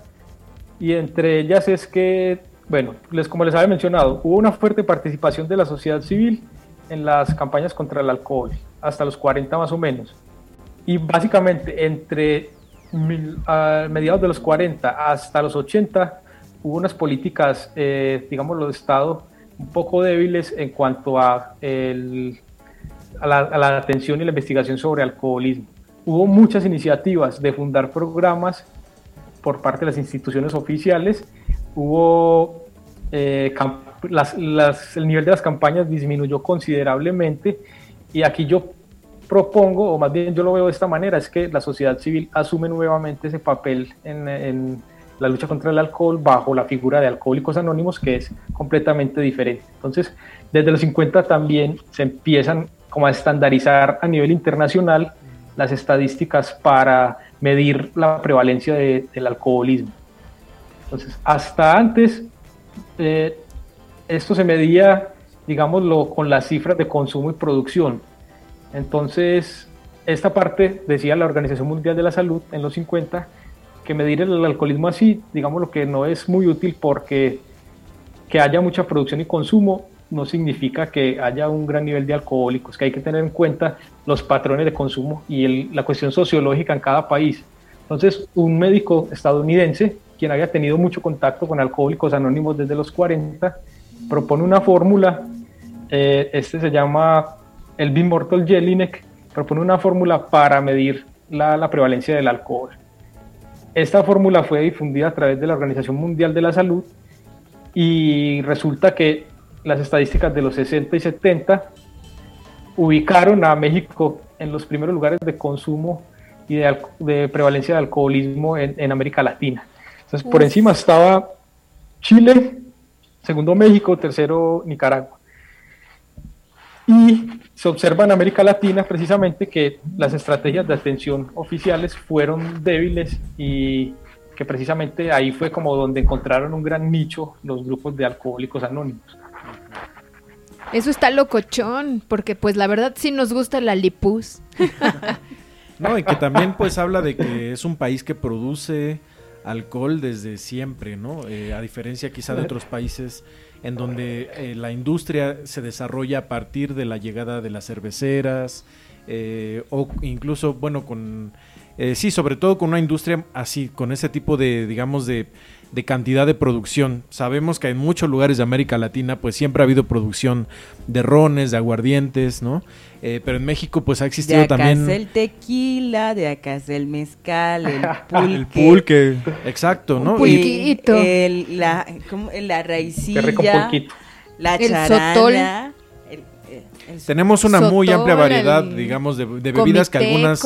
Speaker 5: y entre ellas es que bueno, les, como les había mencionado, hubo una fuerte participación de la sociedad civil en las campañas contra el alcohol, hasta los 40 más o menos. Y básicamente entre mediados de los 40 hasta los 80 hubo unas políticas, eh, digamos, de Estado un poco débiles en cuanto a, a, la, atención y la investigación sobre alcoholismo. Hubo muchas iniciativas de fundar programas por parte de las instituciones oficiales hubo eh, el nivel de las campañas disminuyó considerablemente y aquí yo propongo, o más bien yo lo veo de esta manera, es que la sociedad civil asume nuevamente ese papel en, la lucha contra el alcohol bajo la figura de alcohólicos anónimos que es completamente diferente. Entonces, desde los 50 también se empiezan como a estandarizar a nivel internacional las estadísticas para medir la prevalencia del alcoholismo. Entonces, hasta antes, eh, esto se medía, digámoslo, con las cifras de consumo y producción. Entonces, esta parte, decía la Organización Mundial de la Salud en los 50, que medir el alcoholismo así, digamos lo que no es muy útil porque que haya mucha producción y consumo no significa que haya un gran nivel de alcohólicos, que hay que tener en cuenta los patrones de consumo y la cuestión sociológica en cada país. Entonces, un médico estadounidense quien había tenido mucho contacto con alcohólicos anónimos desde los 40, propone una fórmula, eh, este se llama el Bimortol Jelinek, propone una fórmula para medir la, prevalencia del alcohol. Esta fórmula fue difundida a través de la Organización Mundial de la Salud y resulta que las estadísticas de los 60 y 70 ubicaron a México en los primeros lugares de consumo y de, prevalencia de alcoholismo en América Latina. Entonces, por encima estaba Chile, segundo México, tercero Nicaragua. Y se observa en América Latina precisamente que las estrategias de atención oficiales fueron débiles y que precisamente ahí fue como donde encontraron un gran nicho los grupos de alcohólicos anónimos.
Speaker 1: Eso está locochón, porque pues la verdad sí nos gusta la lipus. [laughs]
Speaker 4: no, y que también pues habla de que es un país que produce alcohol desde siempre, ¿no? Eh, a diferencia quizá de otros países en donde eh, la industria se desarrolla a partir de la llegada de las cerveceras eh, o incluso, bueno, con... sí, sobre todo con una industria así, con ese tipo de, digamos, de de cantidad de producción. Sabemos que en muchos lugares de América Latina pues siempre ha habido producción de rones, de aguardientes, ¿no? Eh, pero en México pues ha existido
Speaker 3: de acá
Speaker 4: también...
Speaker 3: Es el tequila, de acá es el mezcal, el [laughs] pulque.
Speaker 2: el pulque.
Speaker 4: Exacto, ¿no?
Speaker 1: pulquito.
Speaker 3: El, la, la raicilla, la charana,
Speaker 4: tenemos una muy amplia variedad, digamos, de, bebidas que algunas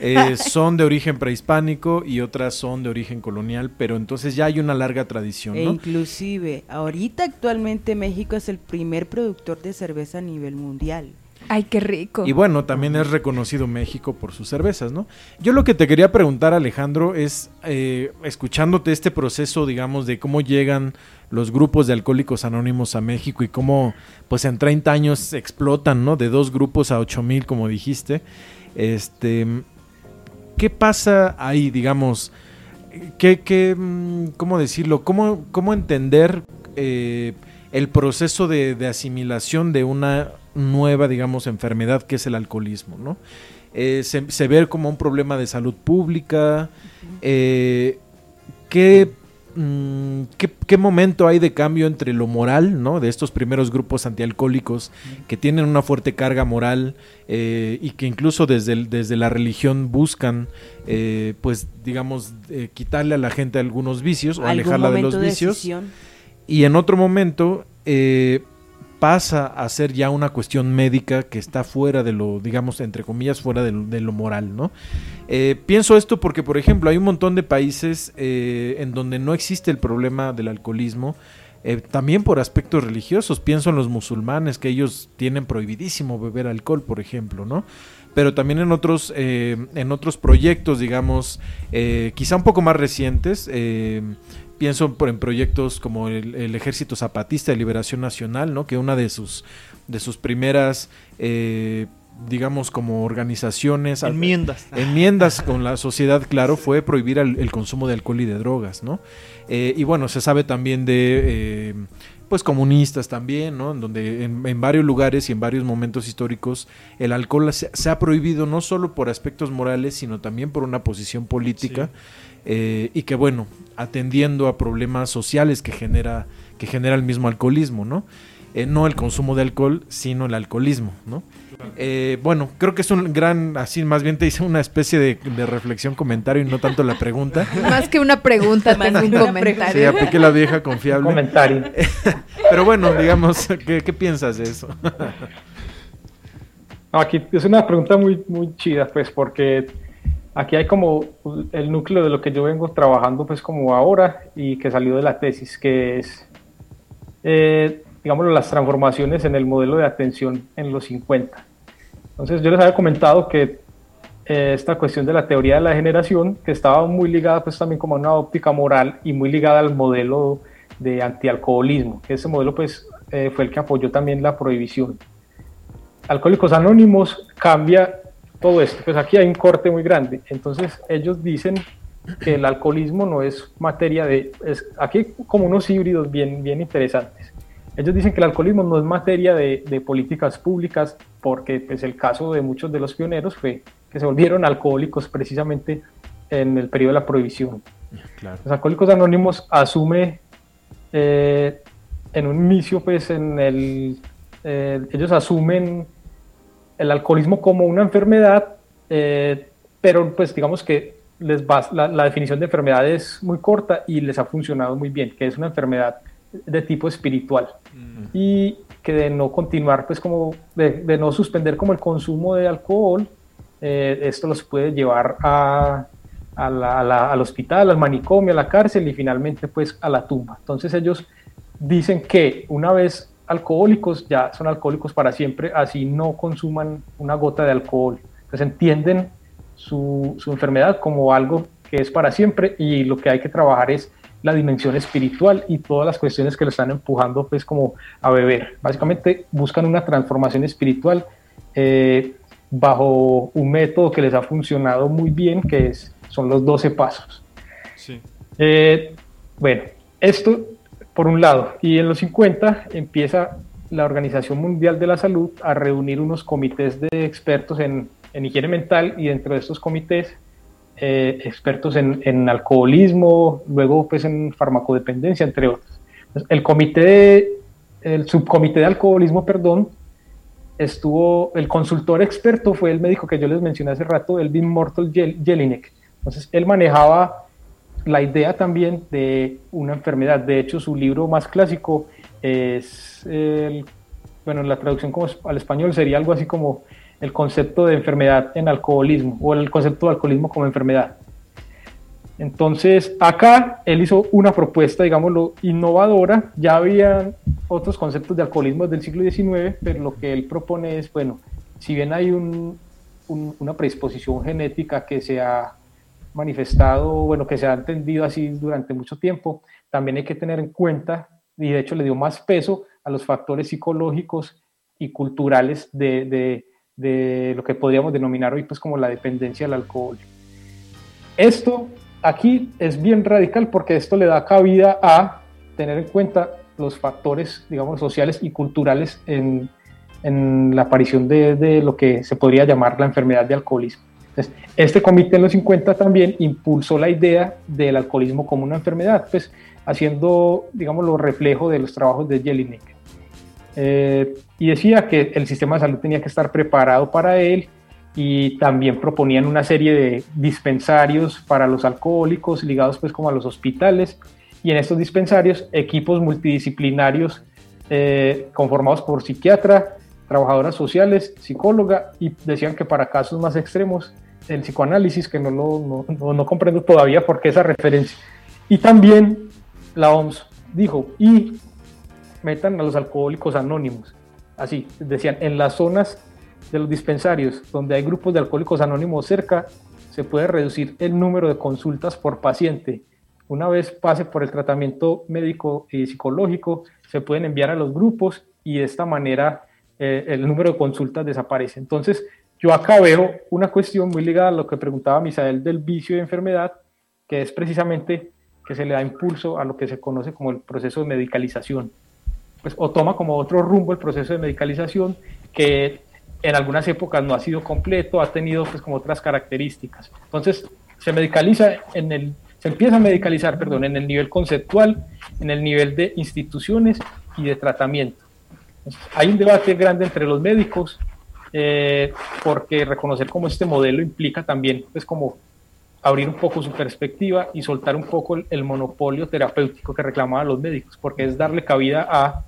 Speaker 4: eh, [laughs] son de origen prehispánico y otras son de origen colonial, pero entonces ya hay una larga tradición.
Speaker 3: E inclusive, ahorita actualmente México es el primer productor de cerveza a nivel mundial.
Speaker 1: Ay, qué rico.
Speaker 4: Y bueno, también es reconocido México por sus cervezas, ¿no? Yo lo que te quería preguntar, Alejandro, es, eh, escuchándote este proceso, digamos, de cómo llegan los grupos de alcohólicos anónimos a México y cómo, pues en 30 años explotan, ¿no? De dos grupos a 8 mil, como dijiste. Este, ¿Qué pasa ahí, digamos? ¿Qué, qué, mm, ¿Cómo decirlo? ¿Cómo, cómo entender eh, el proceso de asimilación de una nueva, digamos, enfermedad que es el alcoholismo, ¿no? Eh, se, ve como un problema de salud pública. Eh, mm, ¿qué, qué, momento hay de cambio entre lo moral, ¿no? De estos primeros grupos antialcohólicos que tienen una fuerte carga moral eh, y que incluso desde, desde la religión buscan, pues, digamos, quitarle a la gente algunos vicios o alejarla de los vicios. Y en otro momento pasa a ser ya una cuestión médica que está fuera de lo, digamos, entre comillas, fuera de lo, moral, ¿no? Eh, pienso esto porque, por ejemplo, hay un montón de países eh, en donde no existe el problema del alcoholismo, eh, también por aspectos religiosos. Pienso en los musulmanes, que ellos tienen prohibidísimo beber alcohol, por ejemplo, ¿no? Pero también en otros, en otros proyectos, digamos, quizá un poco más recientes, pienso en proyectos como el, Ejército Zapatista de Liberación Nacional, ¿no? que una de sus, de sus primeras, eh, digamos, como organizaciones...
Speaker 2: Enmiendas.
Speaker 4: Enmiendas con la sociedad, claro, fue prohibir el, consumo de alcohol y de drogas, ¿no? Eh, y bueno, se sabe también de... Eh, pues comunistas también, ¿no? En donde en, varios lugares y en varios momentos históricos el alcohol se, ha prohibido no solo por aspectos morales, sino también por una posición política. Eh, y que bueno, atendiendo a problemas sociales que genera, que genera el mismo alcoholismo, ¿no? Eh, no el consumo de alcohol, sino el alcoholismo, ¿no? Eh, bueno, creo que es un gran, así más bien te hice una especie de, reflexión, comentario y no tanto la pregunta. [laughs]
Speaker 1: Más que una pregunta, más un comentario.
Speaker 4: Sí, apliqué la vieja confiable.
Speaker 5: comentario. [laughs]
Speaker 4: Pero bueno, digamos, ¿qué, piensas de eso?
Speaker 5: aquí es una pregunta muy, muy chida, pues, porque Aquí hay como el núcleo de lo que yo vengo trabajando pues como ahora y que salió de la tesis, que es, eh, digamos, las transformaciones en el modelo de atención en los 50. Entonces yo les había comentado que eh, esta cuestión de la teoría de la generación, que estaba muy ligada pues también como a una óptica moral y muy ligada al modelo de antialcoholismo, que ese modelo pues eh, fue el que apoyó también la prohibición. Alcohólicos Anónimos cambia todo esto. Pues aquí hay un corte muy grande. Entonces ellos dicen que el alcoholismo no es materia de... Es, aquí como unos híbridos bien, bien interesantes. Ellos dicen que el alcoholismo no es materia de, de, políticas públicas porque pues, el caso de muchos de los pioneros fue que se volvieron alcohólicos precisamente en el periodo de la prohibición. Los alcohólicos anónimos asume eh, en un inicio, pues en el, eh, ellos asumen el alcoholismo como una enfermedad, eh, pero pues digamos que les va, la, definición de enfermedad es muy corta y les ha funcionado muy bien, que es una enfermedad de tipo espiritual mm. y que de no continuar, pues como de, no suspender como el consumo de alcohol, eh, esto los puede llevar a, al hospital, al manicomio, a la cárcel y finalmente pues a la tumba. Entonces ellos dicen que una vez alcohólicos ya son alcohólicos para siempre, así no consuman una gota de alcohol. Entonces entienden su, su enfermedad como algo que es para siempre y lo que hay que trabajar es la dimensión espiritual y todas las cuestiones que lo están empujando pues como a beber. Básicamente buscan una transformación espiritual eh, bajo un método que les ha funcionado muy bien, que es, son los 12 pasos. Eh, bueno, esto por un lado. Y en los 50 empieza la Organización Mundial de la Salud a reunir unos comités de expertos en, en higiene mental y dentro de estos comités eh, expertos en, alcoholismo, luego pues en farmacodependencia, entre otros. El comité, el subcomité de alcoholismo, perdón, estuvo, el consultor experto fue el médico que yo les mencioné hace rato, Elvin Mortal Jelinek. Entonces, él manejaba la idea también de una enfermedad. De hecho, su libro más clásico es, el, bueno, la traducción al español sería algo así como el concepto de enfermedad en alcoholismo o el concepto de alcoholismo como enfermedad. Entonces, acá él hizo una propuesta, digámoslo, innovadora. Ya había otros conceptos de alcoholismo del siglo XIX, pero lo que él propone es, bueno, si bien hay una predisposición genética que se ha manifestado, bueno, que se ha entendido así durante mucho tiempo, también hay que tener en cuenta, y de hecho le dio más peso a los factores psicológicos y culturales de de lo que podríamos denominar hoy pues como la dependencia al alcohol. Esto aquí es bien radical porque esto le da cabida a tener en cuenta los factores, digamos, sociales y culturales en, en la aparición de, de, lo que se podría llamar la enfermedad de alcoholismo. Entonces, este comité en los 50 también impulsó la idea del alcoholismo como una enfermedad, pues haciendo, digamos, lo reflejo de los trabajos de Jelinek. Eh, y decía que el sistema de salud tenía que estar preparado para él y también proponían una serie de dispensarios para los alcohólicos ligados pues como a los hospitales y en estos dispensarios equipos multidisciplinarios eh, conformados por psiquiatra, trabajadoras sociales, psicóloga y decían que para casos más extremos el psicoanálisis que no, lo, no, no comprendo todavía por qué esa referencia y también la OMS dijo y metan a los alcohólicos anónimos. Así, decían, en las zonas de los dispensarios donde hay grupos de alcohólicos anónimos cerca, se puede reducir el número de consultas por paciente. Una vez pase por el tratamiento médico y psicológico, se pueden enviar a los grupos y de esta manera eh, el número de consultas desaparece. Entonces, yo acá veo una cuestión muy ligada a lo que preguntaba Misael del vicio y enfermedad, que es precisamente que se le da impulso a lo que se conoce como el proceso de medicalización pues, o toma como otro rumbo el proceso de medicalización que en algunas épocas no ha sido completo, ha tenido pues como otras características. Entonces, se medicaliza en el, se empieza a medicalizar, perdón, en el nivel conceptual, en el nivel de instituciones y de tratamiento. hay un debate grande entre los médicos, eh, porque reconocer como este modelo implica también, pues como abrir un poco su perspectiva y soltar un poco el, el monopolio terapéutico que reclamaban los médicos, porque es darle cabida a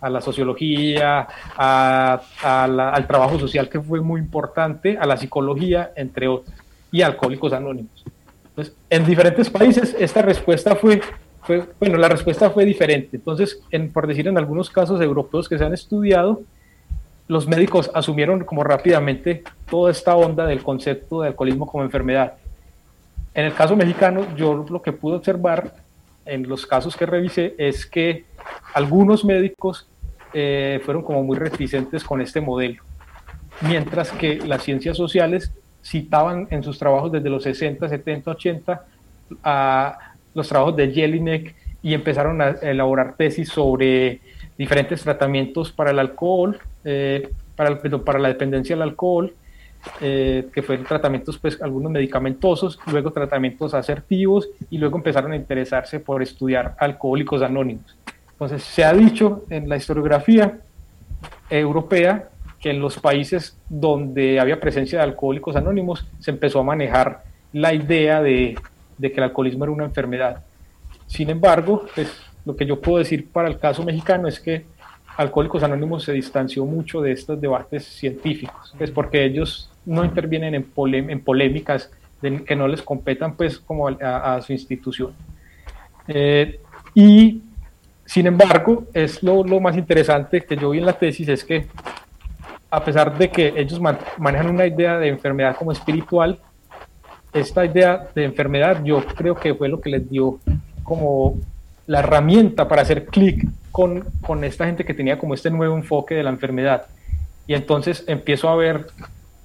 Speaker 5: a la sociología, al trabajo social que fue muy importante, a la psicología, entre otros, y a Alcohólicos Anónimos. Entonces, en diferentes países esta respuesta fue, fue bueno, la respuesta fue diferente. Entonces, en, por decir en algunos casos europeos que se han estudiado, los médicos asumieron como rápidamente toda esta onda del concepto de alcoholismo como enfermedad. En el caso mexicano, yo lo que pude observar en los casos que revisé es que algunos médicos eh, fueron como muy reticentes con este modelo, mientras que las ciencias sociales citaban en sus trabajos desde los 60, 70, 80 a los trabajos de Jelinek y empezaron a elaborar tesis sobre diferentes tratamientos para el alcohol, eh, para, para la dependencia del alcohol, eh, que fueron tratamientos, pues algunos medicamentosos, luego tratamientos asertivos y luego empezaron a interesarse por estudiar alcohólicos anónimos. Entonces, se ha dicho en la historiografía europea que en los países donde había presencia de alcohólicos anónimos se empezó a manejar la idea de, de que el alcoholismo era una enfermedad. Sin embargo, pues, lo que yo puedo decir para el caso mexicano es que Alcohólicos Anónimos se distanció mucho de estos debates científicos, pues porque ellos no intervienen en, polémicas que no les competan pues como a, su institución. Eh, y sin embargo, es lo, más interesante que yo vi en la tesis es que a pesar de que ellos manejan una idea de enfermedad como espiritual, esta idea de enfermedad yo creo que fue lo que les dio como la herramienta para hacer clic con, con, esta gente que tenía como este nuevo enfoque de la enfermedad. Y entonces empiezo a ver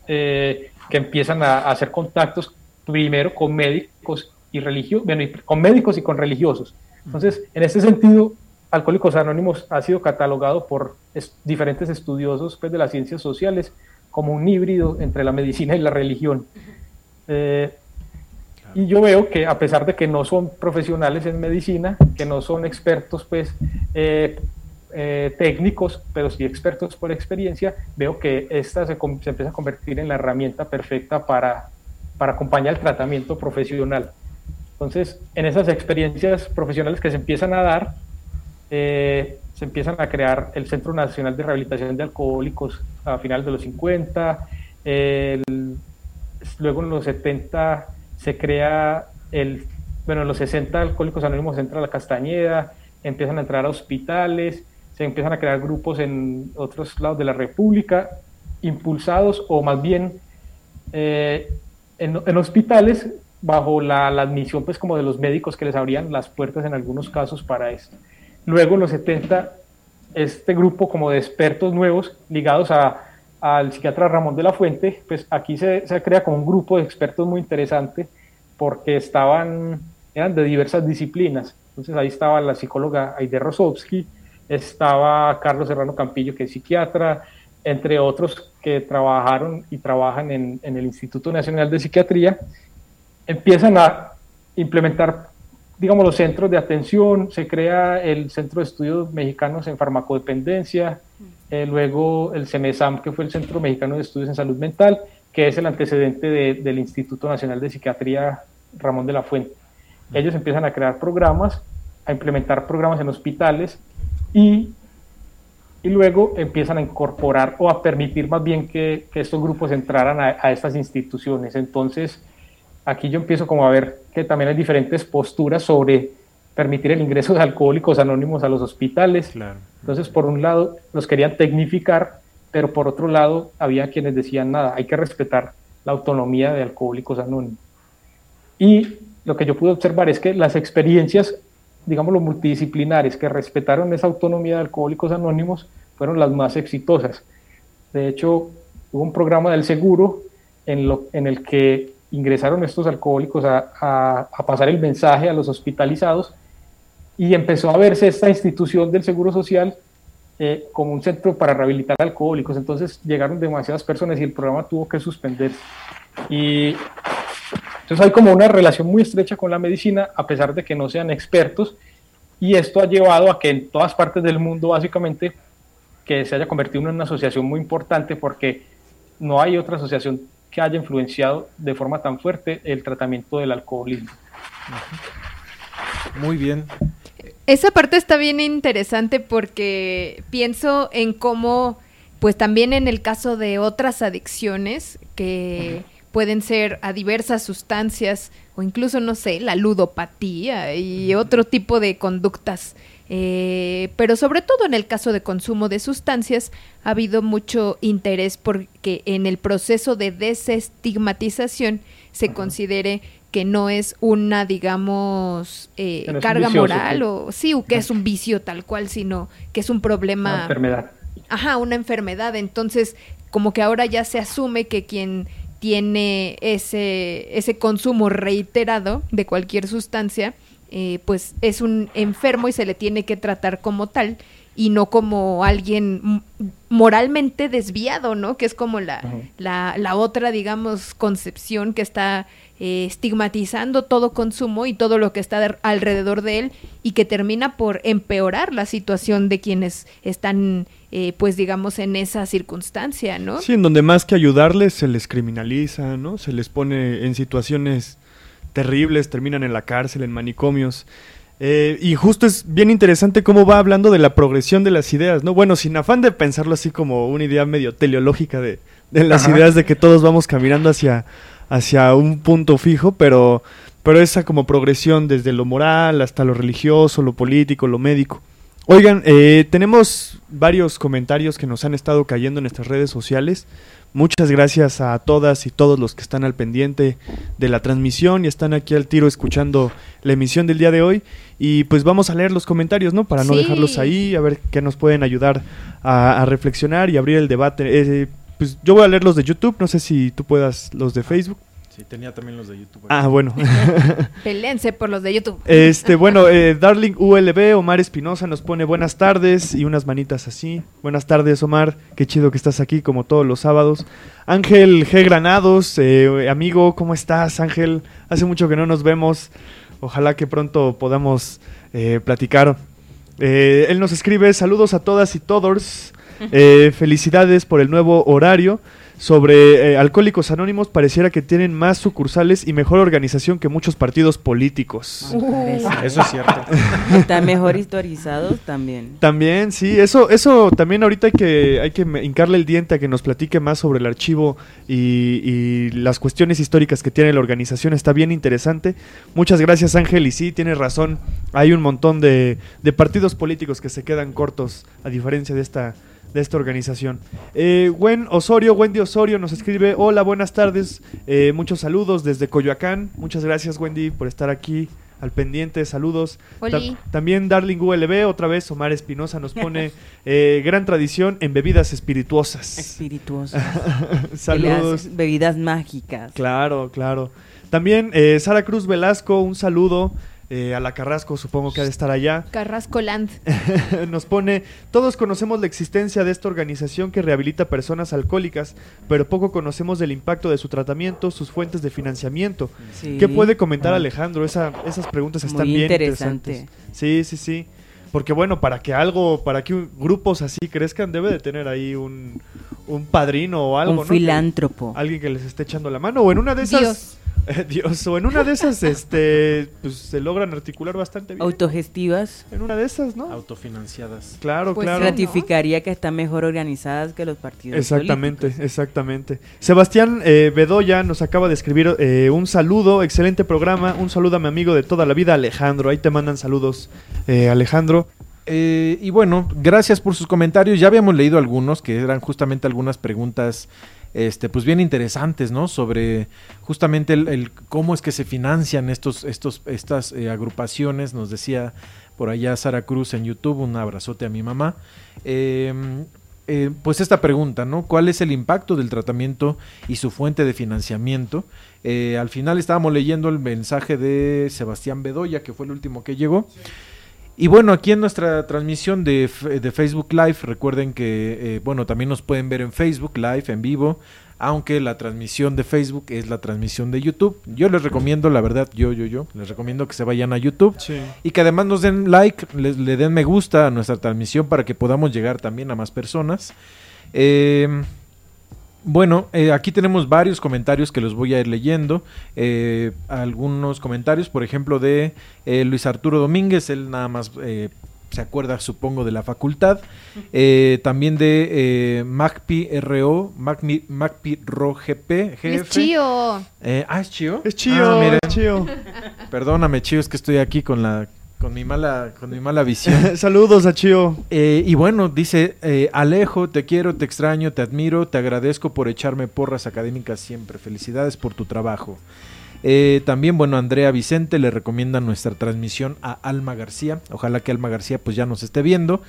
Speaker 5: eh, que empiezan a, hacer contactos primero con médicos y religiosos, bueno, con médicos y con religiosos. Entonces, en este sentido, Alcohólicos Anónimos ha sido catalogado por diferentes estudiosos pues, de las ciencias sociales como un híbrido entre la medicina y la religión. Eh, y yo veo que a pesar de que no son profesionales en medicina, que no son expertos pues, eh, eh, técnicos, pero sí expertos por experiencia, veo que esta se, se, empieza a convertir en la herramienta perfecta para, para acompañar el tratamiento profesional. Entonces, en esas experiencias profesionales que se empiezan a dar, eh, se empiezan a crear el Centro Nacional de Rehabilitación de Alcohólicos a finales de los 50, luego en los 70 se crea el, bueno, en los 60 Alcohólicos Anónimos entra a la Castañeda, empiezan a entrar a hospitales, se empiezan a crear grupos en otros lados de la República, impulsados o más bien eh, en, hospitales bajo la, la, admisión pues como de los médicos que les abrían las puertas en algunos casos para esto. Luego en los 70, este grupo como de expertos nuevos ligados a, al psiquiatra Ramón de la Fuente, pues aquí se, se, crea como un grupo de expertos muy interesante porque estaban, eran de diversas disciplinas. Entonces ahí estaba la psicóloga Aide Rosowski, estaba Carlos Serrano Campillo, que es psiquiatra, entre otros que trabajaron y trabajan en, en el Instituto Nacional de Psiquiatría, empiezan a implementar digamos, los centros de atención, se crea el Centro de Estudios Mexicanos en Farmacodependencia, eh, luego el CEMESAM, que fue el Centro Mexicano de Estudios en Salud Mental, que es el antecedente del Instituto Nacional de Psiquiatría Ramón de la Fuente. Ellos empiezan a crear programas, a implementar programas en hospitales y, y luego empiezan a incorporar o a permitir más bien que, que estos grupos entraran a, a estas instituciones. Entonces, aquí yo empiezo como a ver que también hay diferentes posturas sobre permitir el ingreso de alcohólicos anónimos a los hospitales. Entonces, por un lado, los querían tecnificar, pero por otro lado, había quienes decían, nada, hay que respetar la autonomía de alcohólicos anónimos. Y lo que yo pude observar es que las experiencias, digamos, los multidisciplinares que respetaron esa autonomía de alcohólicos anónimos fueron las más exitosas. De hecho, hubo un programa del seguro en, lo, en el que ingresaron estos alcohólicos a, pasar el mensaje a los hospitalizados y empezó a verse esta institución del Seguro Social eh, como un centro para rehabilitar alcohólicos. Entonces llegaron demasiadas personas y el programa tuvo que suspenderse. Y entonces hay como una relación muy estrecha con la medicina, a pesar de que no sean expertos, y esto ha llevado a que en todas partes del mundo, básicamente, que se haya convertido en una asociación muy importante, porque no hay otra asociación que haya influenciado de forma tan fuerte el tratamiento del alcoholismo.
Speaker 4: Muy bien.
Speaker 1: Esa parte está bien interesante porque pienso en cómo, pues también en el caso de otras adicciones que pueden ser a diversas sustancias o incluso, no sé, la ludopatía y otro tipo de conductas. Eh, pero sobre todo en el caso de consumo de sustancias ha habido mucho interés porque en el proceso de desestigmatización se considere que no es una, digamos, eh, carga moral o sí, o que es un vicio tal cual, sino que es un problema.
Speaker 5: Una enfermedad.
Speaker 1: Ajá, una enfermedad. Entonces, como que ahora ya se asume que quien tiene ese, ese consumo reiterado de cualquier sustancia, eh, pues es un enfermo y se le tiene que tratar como tal y no como alguien moralmente desviado, ¿no? Que es como la, la, otra, digamos, concepción que está eh, estigmatizando todo consumo y todo lo que está alrededor de él y que termina por empeorar la situación de quienes están, eh, pues digamos, en esa circunstancia, ¿no?
Speaker 2: Sí, en donde más que ayudarles se les criminaliza, ¿no? Se les pone en situaciones terribles, terminan en la cárcel, en manicomios. Eh, y justo es bien interesante cómo va hablando de la progresión de las ideas, ¿no? Bueno, sin afán de pensarlo así como una idea medio teleológica de, las ideas de que todos vamos caminando hacia, hacia un punto fijo, pero, pero esa como progresión desde lo moral hasta lo religioso, lo político, lo médico. Oigan, eh, tenemos varios comentarios que nos han estado cayendo en nuestras redes sociales. Muchas gracias a todas y todos los que están al pendiente de la transmisión y están aquí al tiro escuchando la emisión del día de hoy. Y pues vamos a leer los comentarios, ¿no? Para no dejarlos ahí, a ver qué nos pueden ayudar a, reflexionar y abrir el debate. Eh, pues yo voy a leer los de YouTube, no sé si tú puedas los de Facebook.
Speaker 4: Sí, tenía también los de YouTube.
Speaker 2: Ah, bueno. [laughs]
Speaker 1: Pelense por los de YouTube.
Speaker 2: Este, [laughs] bueno, eh, Darling ULB, Omar Espinosa nos pone buenas tardes y unas manitas así. Buenas tardes, Omar. Qué chido que estás aquí como todos los sábados. Ángel G. Granados, eh, amigo, ¿cómo estás, Ángel? Hace mucho que no nos vemos. Ojalá que pronto podamos eh, platicar. él nos escribe saludos a todas y todos. [laughs] felicidades por el nuevo horario sobre eh, Alcohólicos Anónimos pareciera que tienen más sucursales y mejor organización que muchos partidos políticos. [laughs]
Speaker 4: eso es cierto. [laughs]
Speaker 3: Están mejor historizados también.
Speaker 2: También, sí, eso eso también ahorita hay que hay que hincarle el diente a que nos platique más sobre el archivo y, las cuestiones históricas que tiene la organización. Está bien interesante. Muchas gracias Ángel y sí, tienes razón. Hay un montón de, de partidos políticos que se quedan cortos a diferencia de esta de esta organización. Eh, Gwen Osorio, Wendy Osorio nos escribe, hola, buenas tardes, eh, muchos saludos desde Coyoacán, muchas gracias Wendy por estar aquí al pendiente, saludos. también Darling ULB, otra vez Omar Espinosa nos pone [laughs] eh, gran tradición en bebidas espirituosas.
Speaker 3: Espirituosas. [laughs]
Speaker 2: saludos.
Speaker 3: bebidas mágicas.
Speaker 2: Claro, claro. También eh, Sara Cruz Velasco, un saludo. Eh, a la Carrasco, supongo que ha de estar allá.
Speaker 1: Carrasco Land. [laughs]
Speaker 2: Nos pone, todos conocemos la existencia de esta organización que rehabilita personas alcohólicas, pero poco conocemos del impacto de su tratamiento, sus fuentes de financiamiento. ¿Qué puede comentar. Alejandro? esas preguntas están bien interesantes. Sí, sí, sí. Porque bueno, para que algo, para que grupos así crezcan, debe de tener ahí un, un padrino o algo,
Speaker 3: un filántropo.
Speaker 2: alguien que les esté echando la mano. O en una de esas... Dios, [laughs] o en una de esas, este, pues se logran articular bastante bien.
Speaker 3: Autogestivas.
Speaker 2: En una de esas, ¿no?
Speaker 4: Autofinanciadas.
Speaker 2: Claro,
Speaker 3: pues
Speaker 2: claro.
Speaker 3: Gratificaría que están mejor organizadas que los partidos.
Speaker 2: Exactamente, exactamente. Sebastián eh, Bedoya nos acaba de escribir eh, un saludo, excelente programa, un saludo a mi amigo de toda la vida, Alejandro. Ahí te mandan saludos, eh, Alejandro.
Speaker 4: y bueno, gracias por sus comentarios. Ya habíamos leído algunos que eran justamente algunas preguntas este, pues bien interesantes, ¿no? Sobre justamente el, cómo es que se financian estos, estos, estas eh, agrupaciones. Nos decía por allá Sara Cruz en YouTube, un abrazote a mi mamá. Em, eh, pues esta pregunta, ¿no? ¿Cuál es el impacto del tratamiento y su fuente de financiamiento? Eh, al final estábamos leyendo el mensaje de Sebastián Bedoya, que fue el último que llegó. Y bueno, aquí en nuestra transmisión de, de Facebook Live, recuerden que, eh, bueno, también nos pueden ver en Facebook Live, en vivo, aunque la transmisión de Facebook es la transmisión de YouTube. Yo les recomiendo, la verdad, yo, yo, yo, les recomiendo que se vayan a YouTube y que además nos den like, le den me gusta a nuestra transmisión para que podamos llegar también a más personas. Eh, bueno, eh, aquí tenemos varios comentarios que los voy a ir leyendo. Eh, algunos comentarios, por ejemplo, de eh, Luis Arturo Domínguez, él nada más se acuerda, supongo, de la facultad. [laughs] también de MacPi RO, MacPi, RO GP,
Speaker 1: Es Chío.
Speaker 4: ah, es Chío.
Speaker 2: Es Chío,
Speaker 4: ah,
Speaker 2: Chío.
Speaker 4: Perdóname, Chío, es que estoy aquí con la con mi mala, con mi mala [laughs] visión.
Speaker 2: Saludos a Chio.
Speaker 4: Eh, y bueno, dice, eh, Alejo, te quiero, te extraño, te admiro, te agradezco por echarme porras académicas siempre. Felicidades por tu trabajo. Eh, también, bueno, Andrea Vicente le recomienda nuestra transmisión a Alma García. Ojalá que Alma García pues ya nos esté viendo.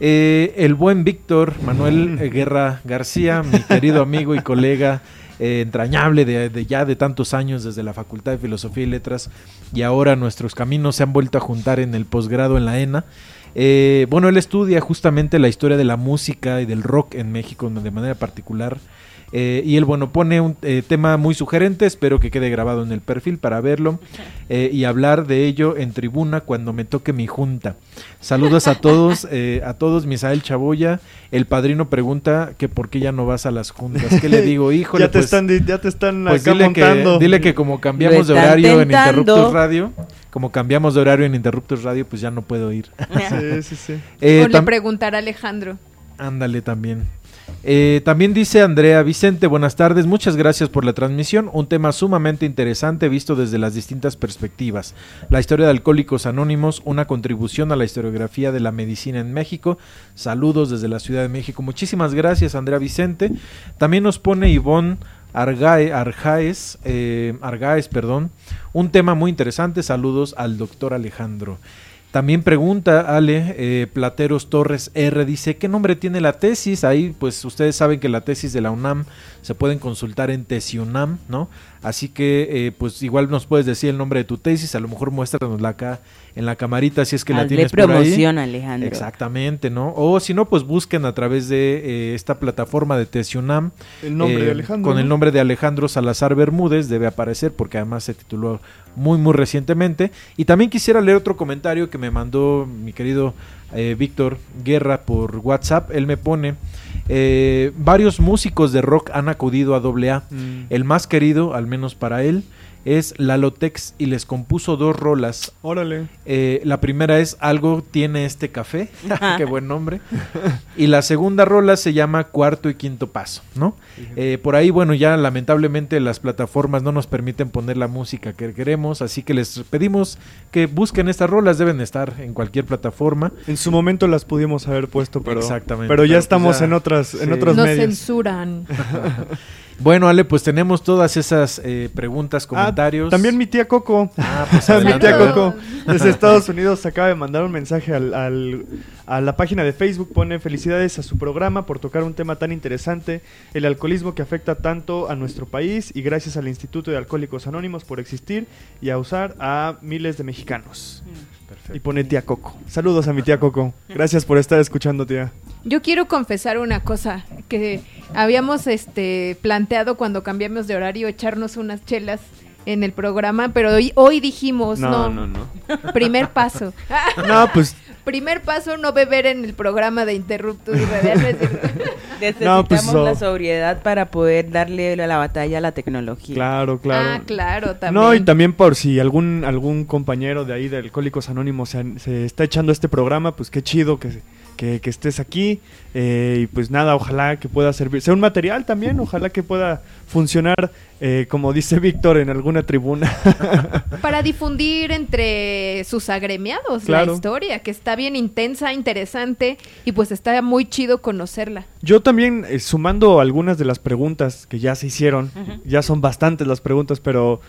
Speaker 4: el buen Víctor Manuel [laughs] Guerra García, mi querido amigo y colega eh, entrañable de, ya de tantos años desde la Facultad de Filosofía y Letras y ahora nuestros caminos se han vuelto a juntar en el posgrado en la ENA. Eh, bueno, él estudia justamente la historia de la música y del rock en México de manera particular. Eh, y él, bueno, pone un eh, tema muy sugerente, espero que quede grabado en el perfil para verlo [laughs] eh, y hablar de ello en tribuna cuando me toque mi junta. Saludos a todos, [laughs] a todos, Misael Chaboya. El padrino pregunta que por qué ya no vas a las juntas. ¿Qué le digo? [laughs] Híjole,
Speaker 2: ya te pues, están, ya te están
Speaker 4: pues dile, que, dile que como cambiamos de horario en Interruptus Radio, como cambiamos de horario en Interruptus Radio, pues ya no puedo ir.
Speaker 2: sí, sí, sí.
Speaker 1: o le preguntará Alejandro.
Speaker 4: Ándale también. Eh, también dice Andrea Vicente, buenas tardes, muchas gracias por la transmisión, un tema sumamente interesante visto desde las distintas perspectivas. La historia de Alcohólicos Anónimos, una contribución a la historiografía de la medicina en México. Saludos desde la Ciudad de México. Muchísimas gracias Andrea Vicente. También nos pone Ivonne Argae, eh, perdón, un tema muy interesante. Saludos al doctor Alejandro. También pregunta Ale eh, Plateros Torres R, dice, ¿qué nombre tiene la tesis? Ahí pues ustedes saben que la tesis de la UNAM se pueden consultar en Tesiunam, ¿no? Así que eh, pues igual nos puedes decir el nombre de tu tesis, a lo mejor muéstranosla acá en la camarita si es que la tienes
Speaker 3: promoción, por ahí. Alejandro.
Speaker 4: Exactamente, ¿no? O si no, pues busquen a través de eh, esta plataforma de Tesiunam.
Speaker 2: El nombre de Alejandro.
Speaker 4: Con el nombre de Alejandro Salazar Bermúdez debe aparecer porque además se tituló muy muy recientemente. Y también quisiera leer otro comentario que me mandó mi querido eh, Víctor Guerra por WhatsApp. Él me pone... Eh, varios músicos de rock han acudido a AA. Mm. El más querido, al menos para él, es Lalotex y les compuso dos rolas.
Speaker 2: Órale.
Speaker 4: Eh, la primera es Algo tiene este café. [laughs] Qué buen nombre. y la segunda rola se llama Cuarto y Quinto Paso, ¿no? Eh, por ahí, bueno, ya lamentablemente las plataformas no nos permiten poner la música que queremos, así que les pedimos que busquen estas rolas, deben estar en cualquier plataforma.
Speaker 2: En su momento las pudimos haber puesto, pero,
Speaker 4: Exactamente,
Speaker 2: pero ya pues estamos en otras, en otros
Speaker 1: Nos
Speaker 2: medios.
Speaker 1: censuran. [laughs]
Speaker 4: Bueno, Ale, pues tenemos todas esas eh, preguntas, comentarios.
Speaker 2: Ah, también mi tía Coco.
Speaker 4: Ah, pues [laughs]
Speaker 2: mi tía
Speaker 1: Saludos.
Speaker 2: Coco desde Estados Unidos acaba de mandar un mensaje al, al- a la página de Facebook. Pone felicidades a su programa por tocar un tema tan interesante, el alcoholismo que afecta tanto a nuestro país y gracias al Instituto de Alcohólicos Anónimos por existir y a usar a miles de mexicanos. Y pone tía Coco. Saludos a mi tía Coco. Gracias por estar escuchando, tía.
Speaker 1: Yo quiero confesar una cosa que habíamos este planteado cuando cambiamos de horario echarnos unas chelas en el programa, pero hoy, hoy dijimos no,
Speaker 2: no, no.
Speaker 1: primer paso.
Speaker 2: No, pues
Speaker 1: primer paso no beber en el programa de Interruptus Radial. [laughs]
Speaker 3: Necesitamos
Speaker 2: pues, so-
Speaker 3: la sobriedad para poder darle la, la batalla a la tecnología.
Speaker 2: claro, claro.
Speaker 1: Ah, claro, también.
Speaker 2: No, y también por si algún algún compañero de ahí de Alcohólicos Anónimos se, han- se está echando este programa, pues qué chido que, que, que estés aquí. eh, y pues nada, ojalá que pueda servir. Sea un material también, ojalá que pueda funcionar, eh, como dice Víctor, en alguna tribuna. [laughs]
Speaker 1: Para [laughs] difundir entre sus agremiados
Speaker 2: Claro.
Speaker 1: la historia, que está bien intensa, interesante y pues está muy chido conocerla.
Speaker 2: Yo también, eh, sumando algunas de las preguntas que ya se hicieron, ya son bastantes las preguntas, pero,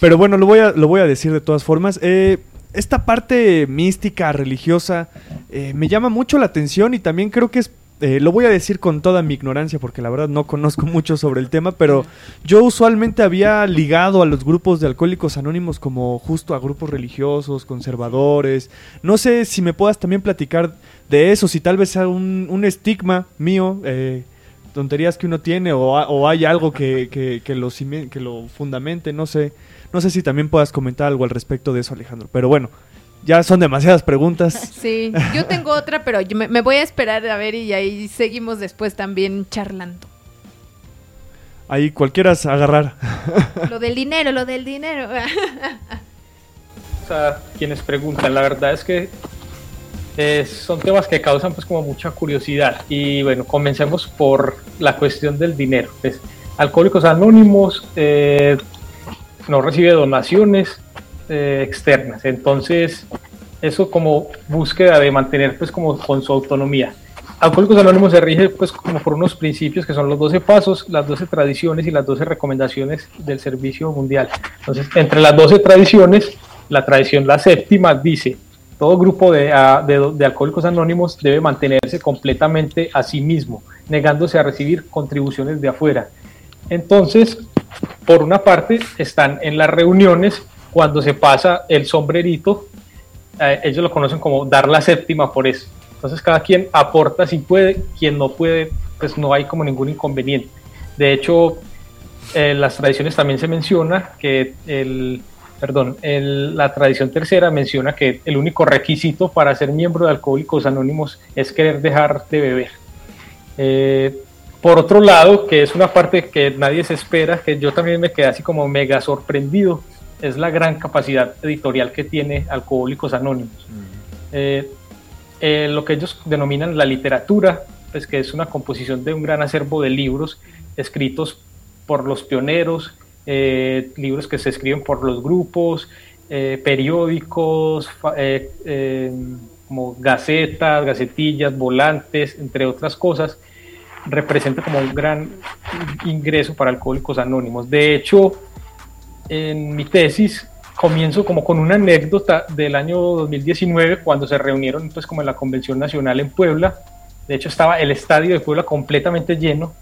Speaker 2: pero bueno, lo voy a, lo voy a decir de todas formas. Eh, esta parte mística, religiosa, eh, me llama mucho la atención y también creo que es, eh, lo voy a decir con toda mi ignorancia porque la verdad no conozco [laughs] mucho sobre el tema, pero yo usualmente había ligado a los grupos de alcohólicos anónimos como justo a grupos religiosos, conservadores. No sé si me puedas también platicar de eso, si tal vez sea un, un estigma mío, eh, tonterías que uno tiene o, o hay algo que, que, lo, que lo fundamente, no sé. No sé si también puedas comentar algo al respecto de eso, Alejandro. Pero bueno, ya son demasiadas preguntas. [laughs]
Speaker 1: Sí, yo tengo otra, pero yo me, me voy a esperar a ver y ahí seguimos después también charlando.
Speaker 2: Ahí cualquiera agarrar. [laughs]
Speaker 1: Lo del dinero, lo del dinero. [laughs]
Speaker 5: a quienes preguntan. La verdad es que eh, son temas que causan pues como mucha curiosidad. Y bueno, comencemos por la cuestión del dinero. Pues, Alcohólicos Anónimos eh, no recibe donaciones eh, externas. Entonces, eso como búsqueda de mantener pues como con su autonomía. Alcohólicos Anónimos se rige pues como por unos principios que son los 12 pasos, las 12 tradiciones y las 12 recomendaciones del Servicio Mundial. Entonces, entre las 12 tradiciones, la tradición, la séptima, dice, todo grupo de, de- de alcohólicos anónimos debe mantenerse completamente a sí mismo, negándose a recibir contribuciones de afuera. Entonces, por una parte, están en las reuniones cuando se pasa el sombrerito, eh, ellos lo conocen como dar la séptima por eso. Entonces cada quien aporta si puede, quien no puede, pues no hay como ningún inconveniente. De hecho, en las tradiciones también se menciona que el, perdón, el- la tradición tercera menciona que el único requisito para ser miembro de Alcohólicos Anónimos es querer dejar de beber. Eh, por otro lado, que es una parte que nadie se espera, que yo también me quedé así como mega sorprendido, es la gran capacidad editorial que tiene Alcohólicos Anónimos. Eh, eh, lo que ellos denominan la literatura pues que es una composición de un gran acervo de libros escritos por los pioneros, eh, libros que se escriben por los grupos, periódicos, como gacetas, gacetillas, volantes, entre otras cosas, representa como un gran ingreso para alcohólicos anónimos. De hecho, en mi tesis comienzo como con una anécdota del año 2019 cuando se reunieron pues como en la Convención Nacional en Puebla. De hecho estaba el estadio de Puebla completamente lleno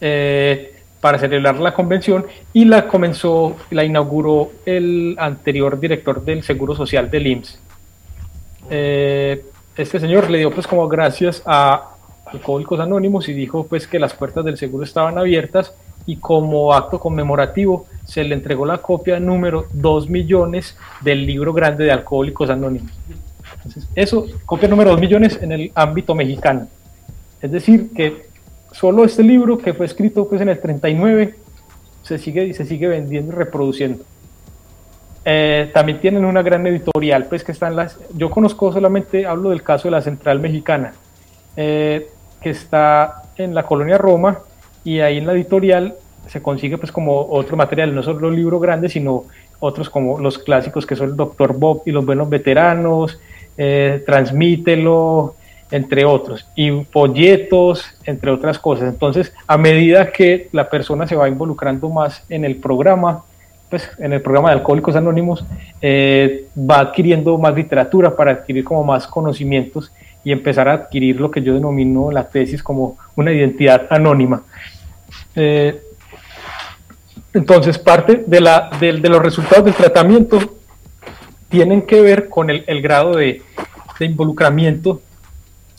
Speaker 5: eh, para celebrar la convención y la comenzó, la inauguró el anterior director del Seguro Social del IMSS. Eh, este señor le dio pues como gracias a Alcohólicos Anónimos y dijo pues que las puertas del seguro estaban abiertas y como acto conmemorativo se le entregó la copia número 2 millones del libro grande de Alcohólicos Anónimos. Entonces, eso, copia número 2 millones en el ámbito mexicano. Es decir, que solo este libro que fue escrito pues en el 39 se sigue, se sigue vendiendo y reproduciendo. Eh, también tienen una gran editorial, pues que están las... Yo conozco solamente, hablo del caso de la Central Mexicana, eh, que está en la colonia Roma, y ahí en la editorial se consigue pues como otro material, no solo libros grandes, sino otros como los clásicos que son el Dr. Bob y los buenos veteranos, eh, Transmítelo, entre otros, y folletos, entre otras cosas. Entonces, a medida que la persona se va involucrando más en el programa, pues en el programa de Alcohólicos Anónimos, eh, va adquiriendo más literatura para adquirir como más conocimientos y empezar a adquirir lo que yo denomino la tesis como una identidad anónima. Eh, entonces, parte de, la, de, los resultados del tratamiento tienen que ver con el, grado de, involucramiento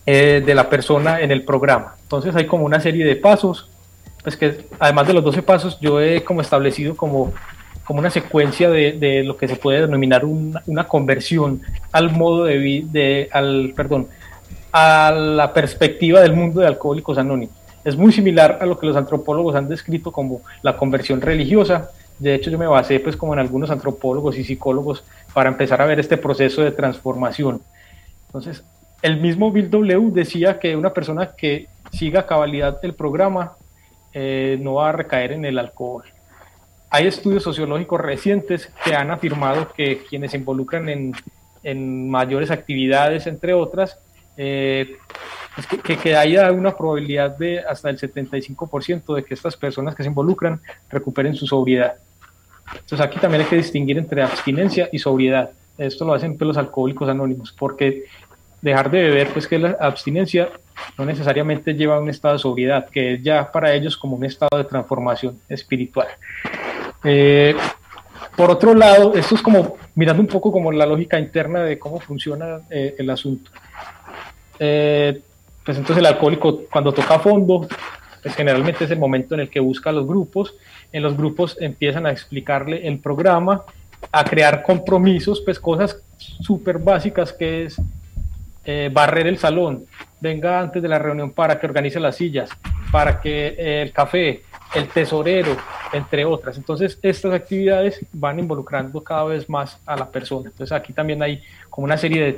Speaker 5: eh, de la persona en el programa. Entonces, hay como una serie de pasos, pues que además de los 12 pasos, yo he como establecido como, como una secuencia de, lo que se puede denominar una conversión al modo de, de al, perdón, a la perspectiva del mundo de alcohólicos anónimos es muy similar a lo que los antropólogos han descrito como la conversión religiosa. De hecho, yo me basé pues como en algunos antropólogos y psicólogos para empezar a ver este proceso de transformación. Entonces, el mismo Bill W. decía que una persona que siga a cabalidad el programa eh, no va a recaer en el alcohol. Hay estudios sociológicos recientes que han afirmado que quienes se involucran en, en mayores actividades, entre otras, eh, que, que, haya una probabilidad de hasta el 75% de que estas personas que se involucran recuperen su sobriedad. Entonces aquí también hay que distinguir entre abstinencia y sobriedad. Esto lo hacen los alcohólicos anónimos, porque dejar de beber, pues que la abstinencia no necesariamente lleva a un estado de sobriedad, que es ya para ellos como un estado de transformación espiritual. Eh, por otro lado, esto es como mirando un poco como la lógica interna de cómo funciona eh, el asunto. Eh, pues entonces el alcohólico cuando toca a fondo, pues generalmente es el momento en el que busca los grupos, en los grupos empiezan a explicarle el programa, a crear compromisos, pues cosas súper básicas que es eh, barrer el salón, venga antes de la reunión para que organice las sillas, para que eh, el café, el tesorero, entre otras. Entonces, estas actividades van involucrando cada vez más a la persona. Entonces, aquí también hay como una serie de,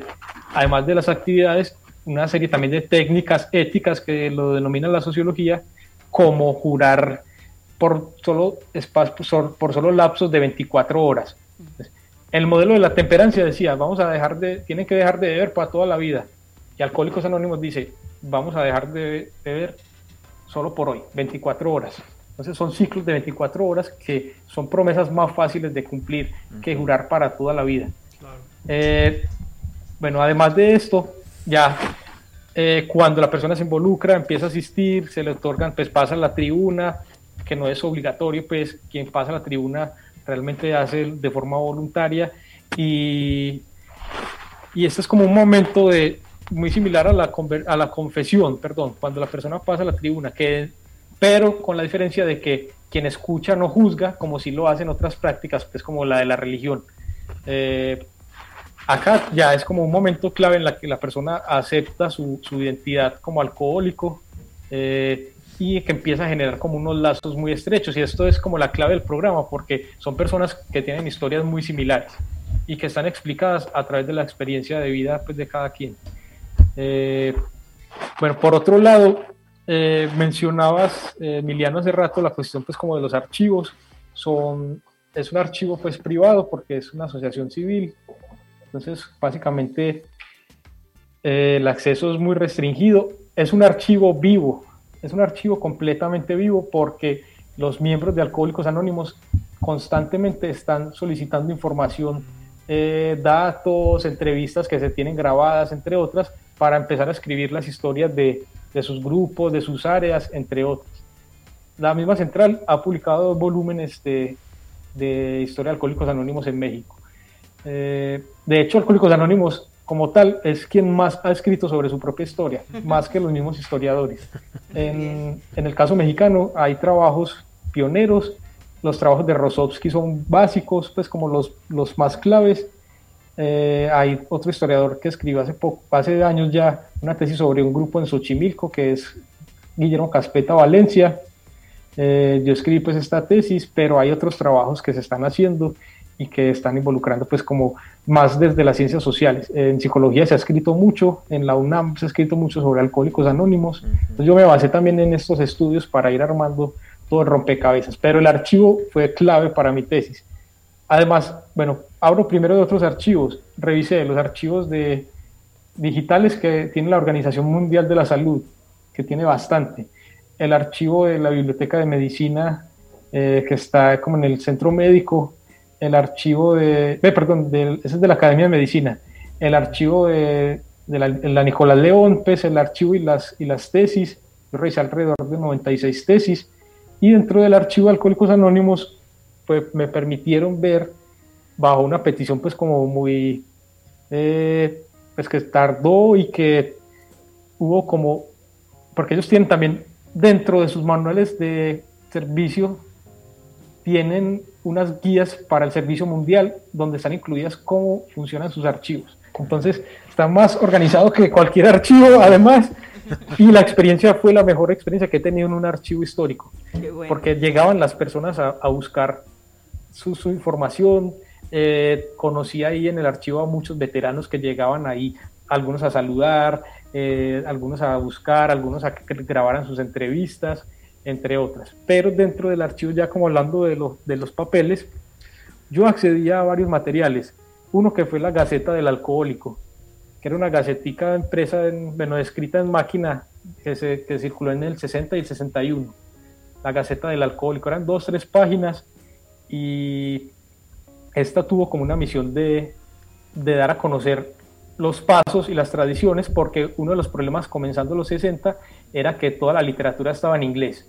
Speaker 5: además de las actividades, una serie también de técnicas éticas que lo denomina la sociología, como jurar por solo, por solo lapsos de 24 horas. El modelo de la temperancia decía, vamos a dejar de, tienen que dejar de beber para toda la vida. Y Alcohólicos Anónimos dice, vamos a dejar de beber solo por hoy, 24 horas. Entonces son ciclos de 24 horas que son promesas más fáciles de cumplir que jurar para toda la vida. Eh, bueno, además de esto, ya eh, cuando la persona se involucra, empieza a asistir, se le otorgan, pues pasa la tribuna, que no es obligatorio, pues quien pasa la tribuna realmente hace de forma voluntaria y, y este es como un momento de muy similar a la, a la confesión, perdón, cuando la persona pasa la tribuna, que, pero con la diferencia de que quien escucha no juzga, como si lo hacen otras prácticas, pues como la de la religión. Eh, acá ya es como un momento clave en la que la persona acepta su, identidad como alcohólico eh, y que empieza a generar como unos lazos muy estrechos. Y esto es como la clave del programa, porque son personas que tienen historias muy similares y que están explicadas a través de la experiencia de vida pues, de cada quien. Eh, Bueno, por otro lado, eh, mencionabas, eh, Emiliano, hace rato la cuestión pues como de los archivos. Son, es un archivo pues privado porque es una asociación civil. Entonces, básicamente, eh, el acceso es muy restringido. Es un archivo vivo, es un archivo completamente vivo porque los miembros de Alcohólicos Anónimos constantemente están solicitando información, datos, entrevistas que se tienen grabadas, entre otras, para empezar a escribir las historias de, de sus grupos, de sus áreas, entre otros. La misma central ha publicado dos volúmenes de, de Historia de Alcohólicos Anónimos en México. Eh, de hecho, Alcohólicos Anónimos como tal es quien más ha escrito sobre su propia historia, más que los mismos historiadores. [laughs] En, en, el caso mexicano hay trabajos pioneros, los trabajos de Rosowski son básicos, pues como los, los más claves, eh, hay otro historiador que escribió hace, poco, hace años ya una tesis sobre un grupo en Xochimilco que es Guillermo Caspeta Valencia. Eh, yo escribí pues esta tesis, pero hay otros trabajos que se están haciendo y que están involucrando pues como más desde las ciencias sociales. En psicología se ha escrito mucho, en la UNAM se ha escrito mucho sobre alcohólicos anónimos. Entonces yo me basé también en estos estudios para ir armando todo el rompecabezas, pero el archivo fue clave para mi tesis. Además, bueno, abro primero de otros archivos, revisé los archivos de digitales que tiene la Organización Mundial de la Salud, que tiene bastante. El archivo de la Biblioteca de Medicina, eh, que está como en el centro médico, el archivo de, eh, perdón, ese es de la Academia de Medicina, el archivo de, la, Nicolás León, pues el archivo y las, y las tesis, yo revisé alrededor de 96 tesis, y dentro del archivo de Alcohólicos Anónimos, pues me permitieron ver bajo una petición pues como muy, eh, pues que tardó y que hubo como, porque ellos tienen también dentro de sus manuales de servicio, tienen unas guías para el servicio mundial donde están incluidas cómo funcionan sus archivos. Entonces, está más organizado que cualquier archivo, además, y la experiencia fue la mejor experiencia que he tenido en un archivo histórico, porque llegaban las personas a, a buscar su, su información, eh, conocí ahí en el archivo a muchos veteranos que llegaban ahí, algunos a saludar, eh, algunos a buscar, algunos a que grabaran sus entrevistas, entre otras. Pero dentro del archivo, ya como hablando de, de los papeles, yo accedía a varios materiales. Uno que fue la Gaceta del Alcohólico, que era una gacetica empresa, en, bueno, escrita en máquina que, se, que circuló en el 60 y el 61. La Gaceta del Alcohólico. Eran dos, tres páginas y esta tuvo como una misión de, dar a conocer los pasos y las tradiciones, porque uno de los problemas comenzando los 60 era que toda la literatura estaba en inglés.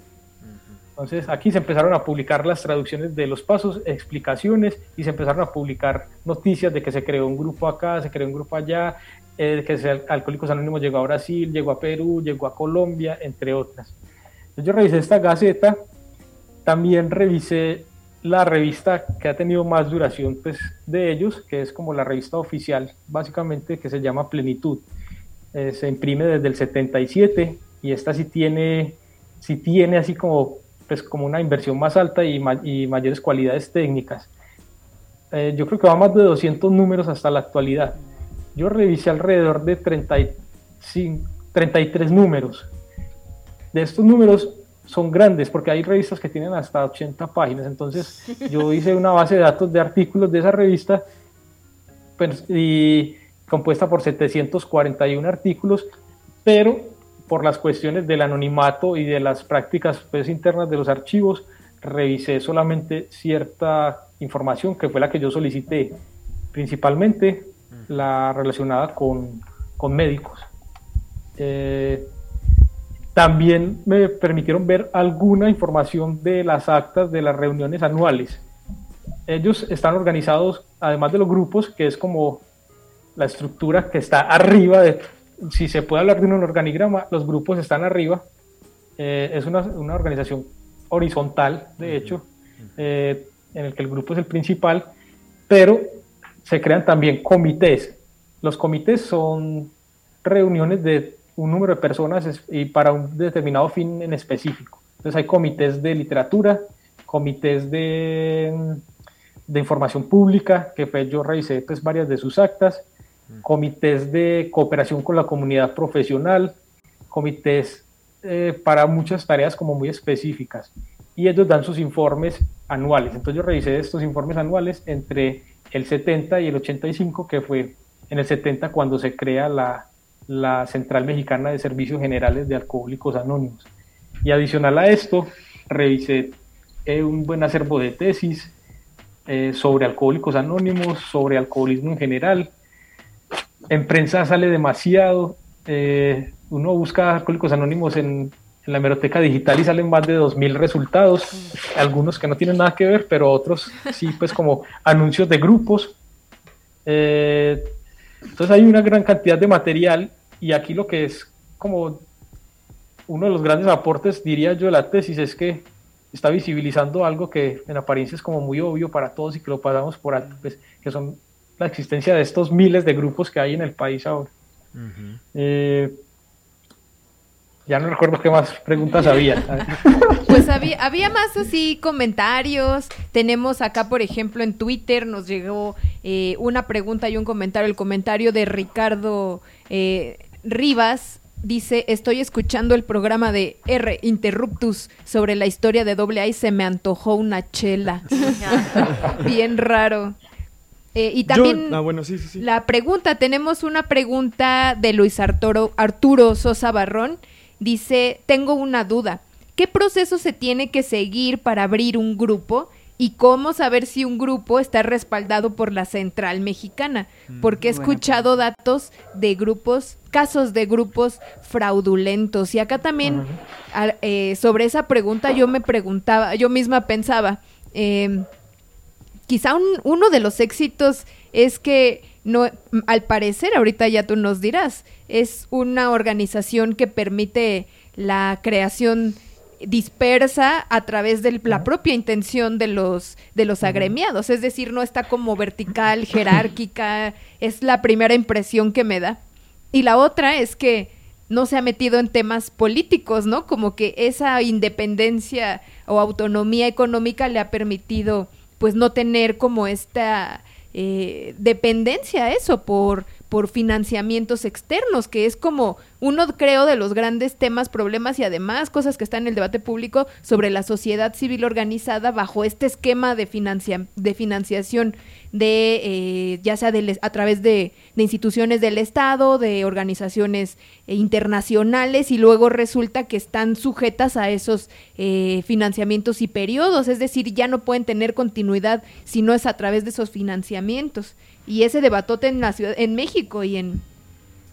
Speaker 5: Entonces aquí se empezaron a publicar las traducciones de los pasos, explicaciones y se empezaron a publicar noticias de que se creó un grupo acá, se creó un grupo allá, eh, que el Alcohólicos Anónimos llegó a Brasil, llegó a Perú, llegó a Colombia, entre otras. Entonces yo revisé esta gaceta, también revisé la revista que ha tenido más duración pues, de ellos, que es como la revista oficial, básicamente, que se llama Plenitud. Eh, se imprime desde el 77 y esta sí tiene, sí tiene así como, pues, como una inversión más alta y, y mayores cualidades técnicas. Eh, yo creo que va más de 200 números hasta la actualidad. Yo revisé alrededor de 35, 33 números. De estos números, son grandes porque hay revistas que tienen hasta 80 páginas. Entonces [laughs] yo hice una base de datos de artículos de esa revista pues, y compuesta por 741 artículos, pero por las cuestiones del anonimato y de las prácticas pues, internas de los archivos, revisé solamente cierta información que fue la que yo solicité, principalmente la relacionada con, con médicos. Eh, también me permitieron ver alguna información de las actas de las reuniones anuales. Ellos están organizados, además de los grupos, que es como la estructura que está arriba de, si se puede hablar de un organigrama, los grupos están arriba. Eh, es una, una, organización horizontal, de hecho, eh, en el que el grupo es el principal, pero se crean también comités. Los comités son reuniones de un número de personas y para un determinado fin en específico. Entonces hay comités de literatura, comités de, de información pública, que fue, yo revisé pues, varias de sus actas. Comités de cooperación con la comunidad profesional, comités eh, para muchas tareas como muy específicas y ellos dan sus informes anuales. Entonces yo revisé estos informes anuales entre el 70 y el 85, que fue en el 70 cuando se crea la, la Central Mexicana de Servicios Generales de Alcohólicos Anónimos. Y adicional a esto, revisé eh, un buen acervo de tesis eh, sobre alcohólicos anónimos, sobre alcoholismo en general. En prensa sale demasiado. Eh, uno busca alcohólicos anónimos en, la hemeroteca digital y salen más de 2.000 resultados. Algunos que no tienen nada que ver, pero otros sí, pues como anuncios de grupos. entonces hay una gran cantidad de material y aquí lo que es como uno de los grandes aportes, diría yo, de la tesis es que está visibilizando algo que en apariencia es como muy obvio para todos y que lo pasamos por alto, pues, que son la existencia de estos miles de grupos que hay en el país ahora. Eh, ya no recuerdo qué más preguntas [laughs] había.
Speaker 1: Pues había, había más así comentarios. Tenemos acá, por ejemplo, en Twitter nos llegó eh, una pregunta y un comentario. El comentario de Ricardo eh, Rivas dice, estoy escuchando el programa de R Interruptus sobre la historia de doble A y se me antojó una chela. [laughs] Bien raro. Eh, y también
Speaker 2: ah, bueno, sí, sí, sí.
Speaker 1: la pregunta, tenemos una pregunta de Luis Arturo, Arturo Sosa Barrón. Dice, tengo una duda. ¿Qué proceso se tiene que seguir para abrir un grupo? y cómo saber si un grupo está respaldado por la central mexicana, mm, porque he escuchado datos de grupos, casos de grupos fraudulentos. Y acá también eh, sobre esa pregunta yo me preguntaba, yo misma pensaba, em, quizá uno de los éxitos es que no, al parecer, ahorita ya tú nos dirás, es una organización que permite la creación dispersa a través de la propia intención de los de los agremiados, es decir, no está como vertical, [coughs] jerárquica, es la primera impresión que me da. Y la otra es que no se ha metido en temas políticos, ¿no? Como que esa independencia o autonomía económica le ha permitido pues no tener como esta eh, dependencia eso por por financiamientos externos, que es como uno, creo, de los grandes temas, problemas y además cosas que están en el debate público sobre la sociedad civil organizada bajo este esquema de, financia, de financiación de, eh, ya sea a través de, instituciones del Estado, de organizaciones eh, internacionales, y luego resulta que están sujetas a esos eh, financiamientos y periodos, es decir, ya no pueden tener continuidad si no es a través de esos financiamientos y ese debatote en la ciudad, en México y en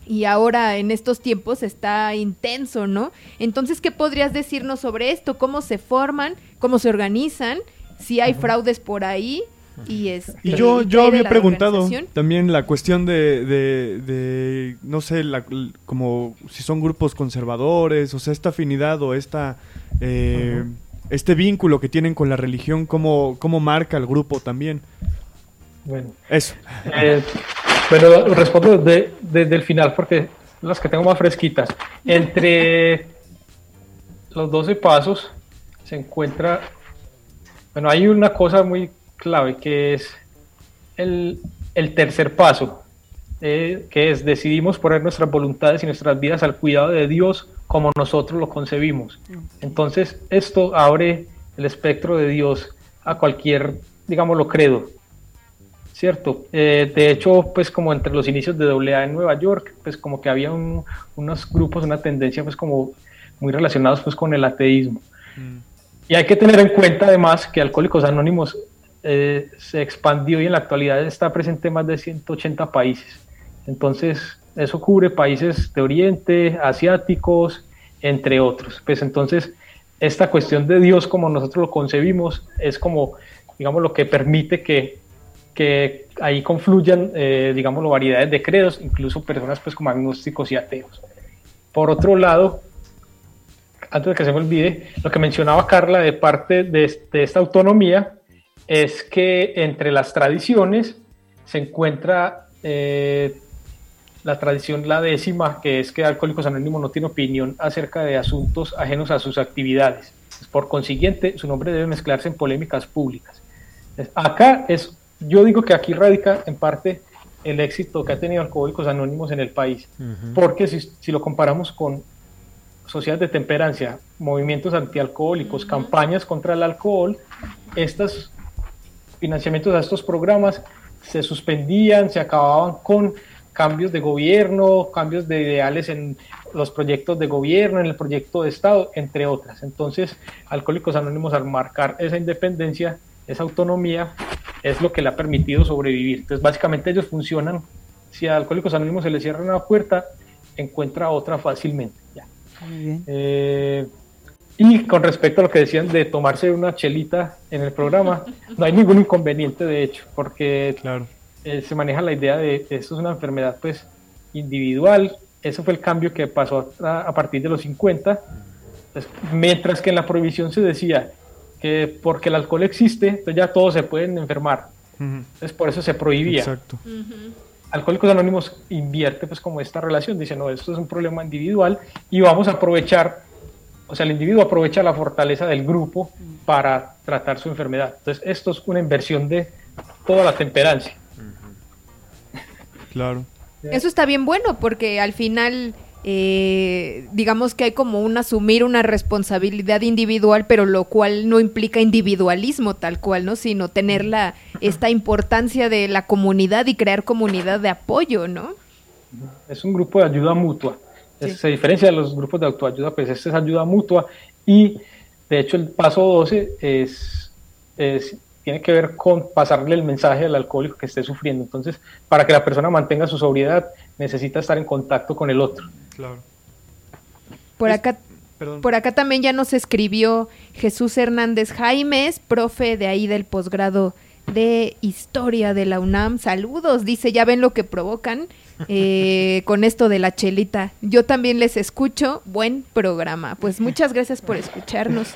Speaker 1: y ahora en estos tiempos está intenso, ¿no? Entonces, ¿qué podrías decirnos sobre esto? ¿Cómo se forman? ¿Cómo se organizan? Si hay fraudes por ahí y es
Speaker 2: y yo yo había preguntado también la cuestión de, de, no sé la, como si son grupos conservadores o sea esta afinidad o esta eh, este vínculo que tienen con la religión cómo cómo marca el grupo también
Speaker 5: bueno, eso. Eh, pero respondo desde, el final porque las que tengo más fresquitas. Entre los 12 pasos se encuentra, bueno, hay una cosa muy clave que es el, tercer paso, eh, que es decidimos poner nuestras voluntades y nuestras vidas al cuidado de Dios como nosotros lo concebimos. Entonces, esto abre el espectro de Dios a cualquier, digámoslo, credo. ¿Cierto? Eh, de hecho, pues como entre los inicios de AA en Nueva York, pues como que había unos grupos, una tendencia pues como muy relacionados pues con el ateísmo. Mm. Y hay que tener en cuenta además que Alcohólicos Anónimos eh, se expandió y en la actualidad está presente en más de 180 países. Entonces, eso cubre países de Oriente, asiáticos, entre otros. Pues entonces, esta cuestión de Dios como nosotros lo concebimos es como, digamos, lo que permite que que ahí confluyan, eh, digamos, variedades de credos, incluso personas pues como agnósticos y ateos. Por otro lado, antes de que se me olvide, lo que mencionaba Carla de parte de, esta autonomía es que entre las tradiciones se encuentra eh, la tradición la décima, que es que Alcohólicos Anónimos no tiene opinión acerca de asuntos ajenos a sus actividades. Por consiguiente, su nombre debe mezclarse en polémicas públicas. Acá es yo digo que aquí radica en parte el éxito que ha tenido Alcohólicos Anónimos en el país, porque si, lo comparamos con sociedades de temperancia, movimientos antialcohólicos, campañas contra el alcohol, estos financiamientos a estos programas se suspendían, se acababan con cambios de gobierno, cambios de ideales en los proyectos de gobierno, en el proyecto de Estado, entre otras. Entonces, Alcohólicos Anónimos al marcar esa independencia, esa autonomía, es lo que le ha permitido sobrevivir. Entonces, básicamente ellos funcionan, si a Alcohólicos Anónimos se le cierra una puerta, encuentra otra fácilmente. Ya. Eh, y con respecto a lo que decían de tomarse una chelita en el programa, [laughs] no hay ningún inconveniente de hecho, porque claro. Eh, se maneja la idea de que esto es una enfermedad pues individual, eso fue el cambio que pasó a, partir de los 50, pues, mientras que en la prohibición se decía que porque el alcohol existe, entonces ya todos se pueden enfermar, entonces por eso se prohibía. Exacto. Alcohólicos Anónimos invierte pues como esta relación, dice, no, esto es un problema individual y vamos a aprovechar, o sea, el individuo aprovecha la fortaleza del grupo para tratar su enfermedad. Entonces, esto es una inversión de toda la temperancia.
Speaker 2: Claro.
Speaker 1: Eso está bien bueno porque al final eh, digamos que hay como un asumir una responsabilidad individual, pero lo cual no implica individualismo tal cual, ¿no? Sino tener la, esta importancia de la comunidad y crear comunidad de apoyo, ¿no?
Speaker 5: Es un grupo de ayuda mutua. Se diferencia de los grupos de autoayuda, pues este es ayuda mutua y de hecho el paso 12 es, es tiene que ver con pasarle el mensaje al alcohólico que esté sufriendo. Entonces, para que la persona mantenga su sobriedad, necesita estar en contacto con el otro. Claro.
Speaker 1: Por acá, por acá también ya nos escribió Jesús Hernández Jaimes, profe de ahí del posgrado de Historia de la UNAM. Saludos, dice, ya ven lo que provocan eh, [laughs] con esto de la chelita. Yo también les escucho, buen programa. Pues muchas gracias por escucharnos.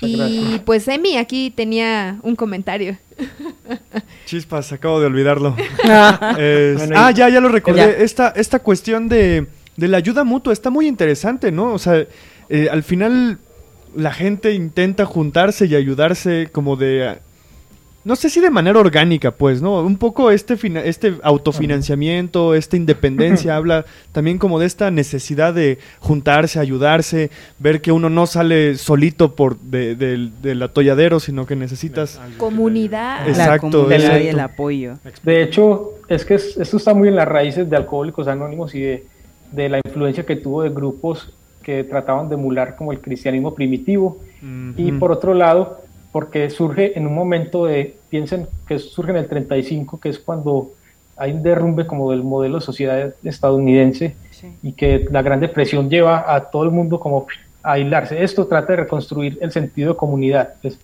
Speaker 1: Y pues Emi aquí tenía un comentario.
Speaker 2: Chispas, acabo de olvidarlo. [laughs] ah, ya, ya lo recordé. Esta, esta cuestión de de la ayuda mutua está muy interesante, ¿no? O sea, eh, al final la gente intenta juntarse y ayudarse como de... No sé si de manera orgánica, pues, ¿no? Un poco este, este autofinanciamiento, esta independencia, [laughs] habla también como de esta necesidad de juntarse, ayudarse, ver que uno no sale solito por del atolladero, sino que necesitas...
Speaker 1: Comunidad.
Speaker 3: Exacto. La comunidad y el apoyo.
Speaker 5: De hecho, es que esto está muy en las raíces de Alcohólicos Anónimos y de de la influencia que tuvo de grupos que trataban de emular como el cristianismo primitivo. Y por otro lado, porque surge en un momento de, piensen que surge en el 35, que es cuando hay un derrumbe como del modelo de sociedad estadounidense y que la Gran Depresión lleva a todo el mundo como a aislarse. Esto trata de reconstruir el sentido de comunidad. Pues,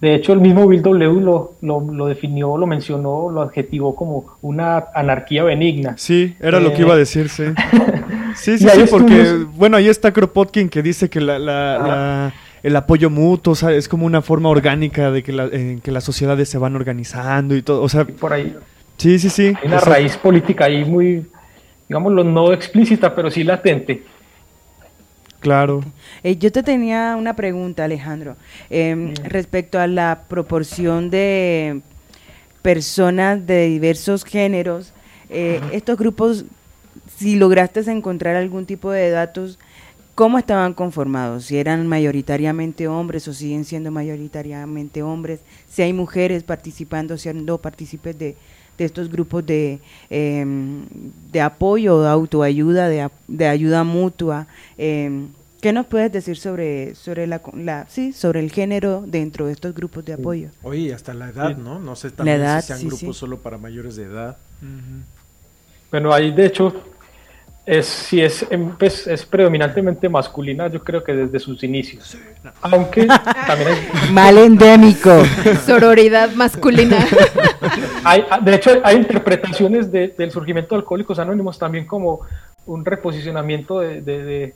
Speaker 5: de hecho, el mismo Bill W. Lo, lo, definió, lo mencionó, lo adjetivó como una anarquía benigna.
Speaker 2: Sí, era lo que iba a decir, sí. [laughs] sí, sí, sí, porque, bueno, ahí está Kropotkin que dice que la, el apoyo mutuo es como una forma orgánica de que, en que las sociedades se van organizando y todo. O sea,
Speaker 5: por ahí.
Speaker 2: Sí, sí, sí.
Speaker 5: Hay una raíz política ahí muy, digámoslo, no explícita, pero sí latente.
Speaker 2: Claro.
Speaker 3: Eh, yo te tenía una pregunta, Alejandro, em, mm. respecto a la proporción de personas de diversos géneros. Eh, estos grupos, si lograste encontrar algún tipo de datos, ¿cómo estaban conformados? Si eran mayoritariamente hombres o siguen siendo mayoritariamente hombres, si hay mujeres participando, siendo partícipes de, de estos grupos de, em, de apoyo, de autoayuda, de, de ayuda mutua. Eh, ¿Qué nos puedes decir sobre, sobre, la, la, sí, sobre el género dentro de estos grupos de apoyo?
Speaker 4: Oye, hasta la edad, ¿no? No sé también si sean grupos solo para mayores de edad.
Speaker 5: Bueno, ahí de hecho es, si es, em, pues, es predominantemente masculina, yo creo que desde sus inicios. Aunque también
Speaker 3: es... [laughs] Mal endémico. [laughs]
Speaker 1: Sororidad masculina. [laughs]
Speaker 5: hay, de hecho, hay interpretaciones del surgimiento de Alcohólicos Anónimos también como un reposicionamiento de,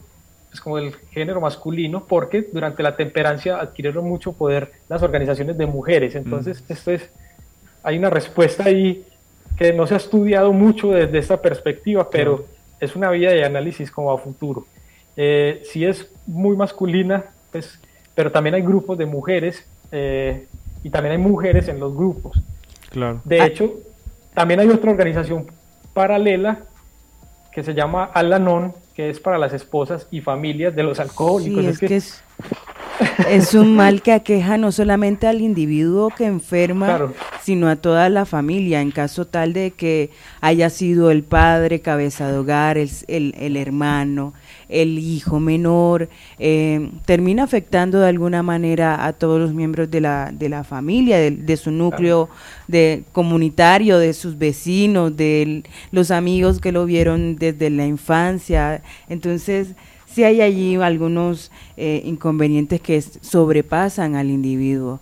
Speaker 5: es como el género masculino, porque durante la temperancia adquirieron mucho poder las organizaciones de mujeres. Entonces, mm. esto es, hay una respuesta ahí que no se ha estudiado mucho desde esta perspectiva, pero es una vía de análisis como a futuro. Eh, sí es muy masculina, pues, pero también hay grupos de mujeres eh, y también hay mujeres en los grupos.
Speaker 2: Claro.
Speaker 5: De hecho, también hay otra organización paralela que se llama Alanon, que es para las esposas y familias de los alcohólicos.
Speaker 3: es, que, es, un mal que aqueja no solamente al individuo que enferma, sino a toda la familia, en caso tal de que haya sido el padre, cabeza de hogar, el, el hermano, el hijo menor, eh, termina afectando de alguna manera a todos los miembros de la, de la familia, de, su núcleo de comunitario, de sus vecinos, de los amigos que lo vieron desde la infancia. Entonces, sí hay allí algunos eh, inconvenientes que sobrepasan al individuo.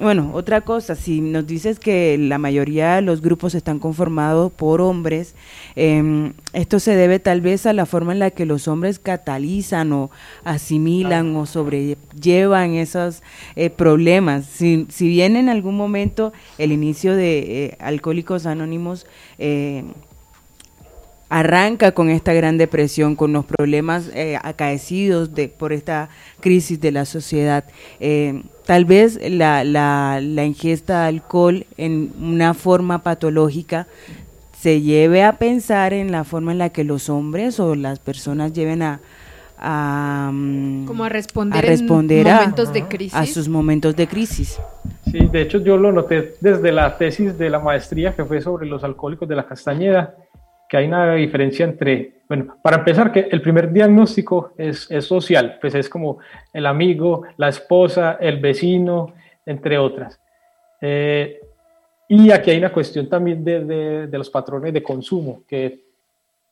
Speaker 3: Bueno, otra cosa, si nos dices que la mayoría de los grupos están conformados por hombres, em, esto se debe tal vez a la forma en la que los hombres catalizan o asimilan o sobrellevan esos eh, problemas. Si, si, bien en algún momento el inicio de eh, Alcohólicos Anónimos eh, arranca con esta gran depresión, con los problemas eh, acaecidos de, por esta crisis de la sociedad. Eh, tal vez la, la, la, ingesta de alcohol en una forma patológica se lleve a pensar en la forma en la que los hombres o las personas lleven a, a,
Speaker 1: mm, Como a responder, a, responder momentos de crisis.
Speaker 3: a sus momentos de crisis.
Speaker 5: Sí, de hecho yo lo noté desde la tesis de la maestría que fue sobre los alcohólicos de la Castañeda que hay una diferencia entre, bueno, para empezar, que el primer diagnóstico es, es social, pues es como el amigo, la esposa, el vecino, entre otras. Eh, y aquí hay una cuestión también de, de, de, los patrones de consumo, que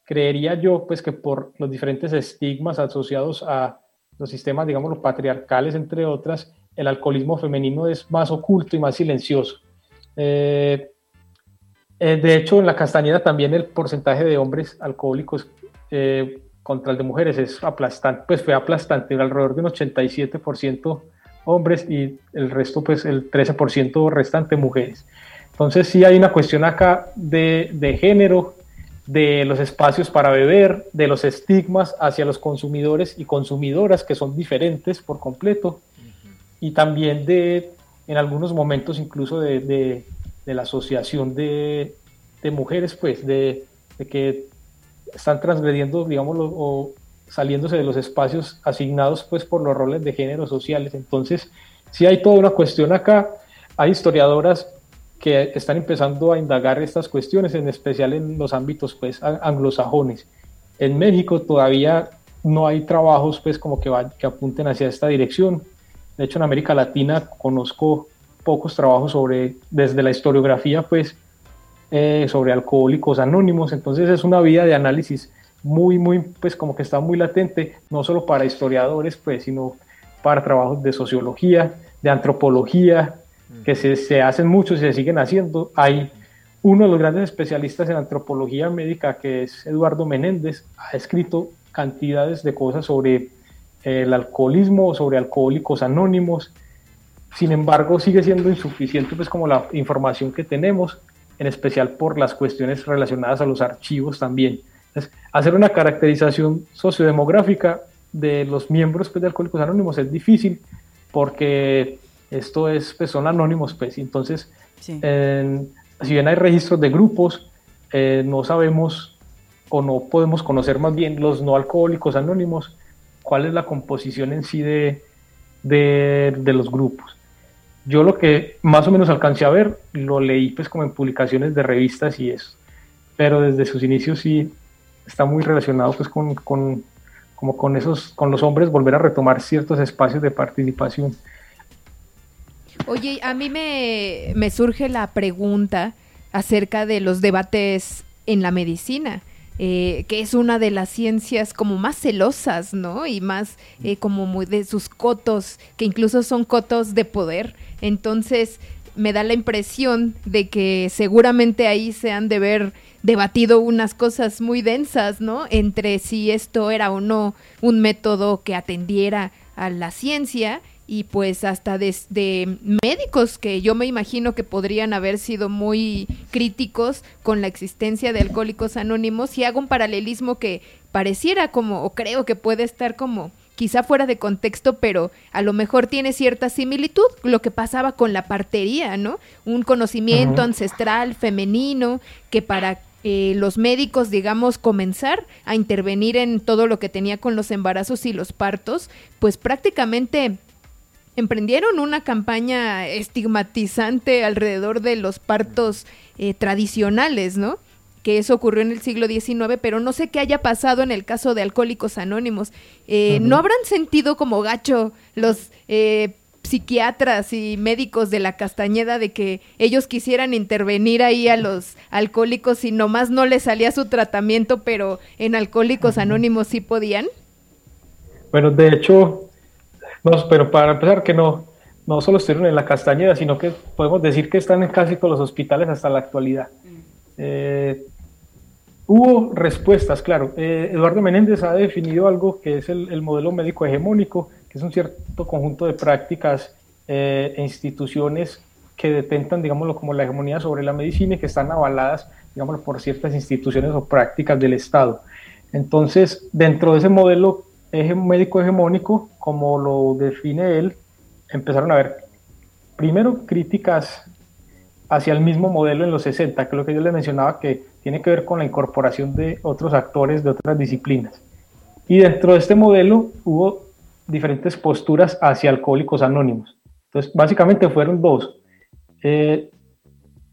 Speaker 5: creería yo, pues que por los diferentes estigmas asociados a los sistemas, digamos, los patriarcales, entre otras, el alcoholismo femenino es más oculto y más silencioso. Eh, eh, de hecho, en la Castañeda también el porcentaje de hombres alcohólicos eh, contra el de mujeres es aplastante, pues fue aplastante, alrededor de un 87% hombres y el resto, pues el 13% restante mujeres. Entonces sí hay una cuestión acá de, de género, de los espacios para beber, de los estigmas hacia los consumidores y consumidoras que son diferentes por completo, y también de, en algunos momentos incluso de, de de la asociación de, de mujeres, pues, de, que están transgrediendo, digamos, o saliéndose de los espacios asignados, pues, por los roles de género sociales. Entonces, sí hay toda una cuestión acá. Hay historiadoras que están empezando a indagar estas cuestiones, en especial en los ámbitos, pues, anglosajones. En México todavía no hay trabajos, pues, como que, que apunten hacia esta dirección. De hecho, en América Latina conozco pocos trabajos sobre, desde la historiografía, pues, eh, sobre alcohólicos anónimos. Entonces es una vía de análisis muy, muy, pues como que está muy latente, no solo para historiadores, pues, sino para trabajos de sociología, de antropología, que se, se hacen muchos y se siguen haciendo. Hay uno de los grandes especialistas en antropología médica, que es Eduardo Menéndez, ha escrito cantidades de cosas sobre el alcoholismo, sobre alcohólicos anónimos, sin embargo, sigue siendo insuficiente pues como la información que tenemos, en especial por las cuestiones relacionadas a los archivos también. Entonces, hacer una caracterización sociodemográfica de los miembros pues, de Alcohólicos Anónimos es difícil porque esto es, pues, son anónimos, pues, entonces, si bien hay registros de grupos, eh, no sabemos o no podemos conocer más bien los no alcohólicos anónimos, cuál es la composición en sí de, de, de los grupos. Yo lo que más o menos alcancé a ver, lo leí pues como en publicaciones de revistas y eso, pero desde sus inicios sí está muy relacionado pues con, con como con esos, con los hombres volver a retomar ciertos espacios de participación.
Speaker 1: Oye, a mí me, me surge la pregunta acerca de los debates en la medicina. Eh, que es una de las ciencias como más celosas, ¿no? Y más eh, como muy de sus cotos, que incluso son cotos de poder. Entonces, me da la impresión de que seguramente ahí se han de ver debatido unas cosas muy densas, ¿no? Entre si esto era o no un método que atendiera a la ciencia y pues hasta desde médicos que yo me imagino que podrían haber sido muy críticos con la existencia de alcohólicos anónimos y hago un paralelismo que pareciera como o creo que puede estar como quizá fuera de contexto, pero a lo mejor tiene cierta similitud, lo que pasaba con la partería, ¿no? Un conocimiento ancestral femenino que para eh, los médicos, digamos, comenzar a intervenir en todo lo que tenía con los embarazos y los partos, pues prácticamente emprendieron una campaña estigmatizante alrededor de los partos eh, tradicionales, ¿no? Que eso ocurrió en el siglo XIX, pero no sé qué haya pasado en el caso de Alcohólicos Anónimos. Eh, ¿No habrán sentido como gacho los eh, psiquiatras y médicos de la Castañeda de que ellos quisieran intervenir ahí a los alcohólicos y nomás no les salía su tratamiento, pero en Alcohólicos Anónimos sí podían?
Speaker 5: Bueno, de hecho, no, pero para empezar, que no, no solo estuvieron en la Castañeda, sino que podemos decir que están en casi todos los hospitales hasta la actualidad. Eh, hubo respuestas, claro. Eh, Eduardo Menéndez ha definido algo que es el, modelo médico hegemónico, que es un cierto conjunto de prácticas eh, e instituciones que detentan, digámoslo, como la hegemonía sobre la medicina y que están avaladas, digámoslo, por ciertas instituciones o prácticas del Estado. Entonces, dentro de ese modelo médico hegemónico, como lo define él, empezaron a haber primero críticas hacia el mismo modelo en los 60, que lo que yo les mencionaba, que tiene que ver con la incorporación de otros actores de otras disciplinas. Y dentro de este modelo hubo diferentes posturas hacia alcohólicos anónimos. Entonces, básicamente fueron dos. Eh,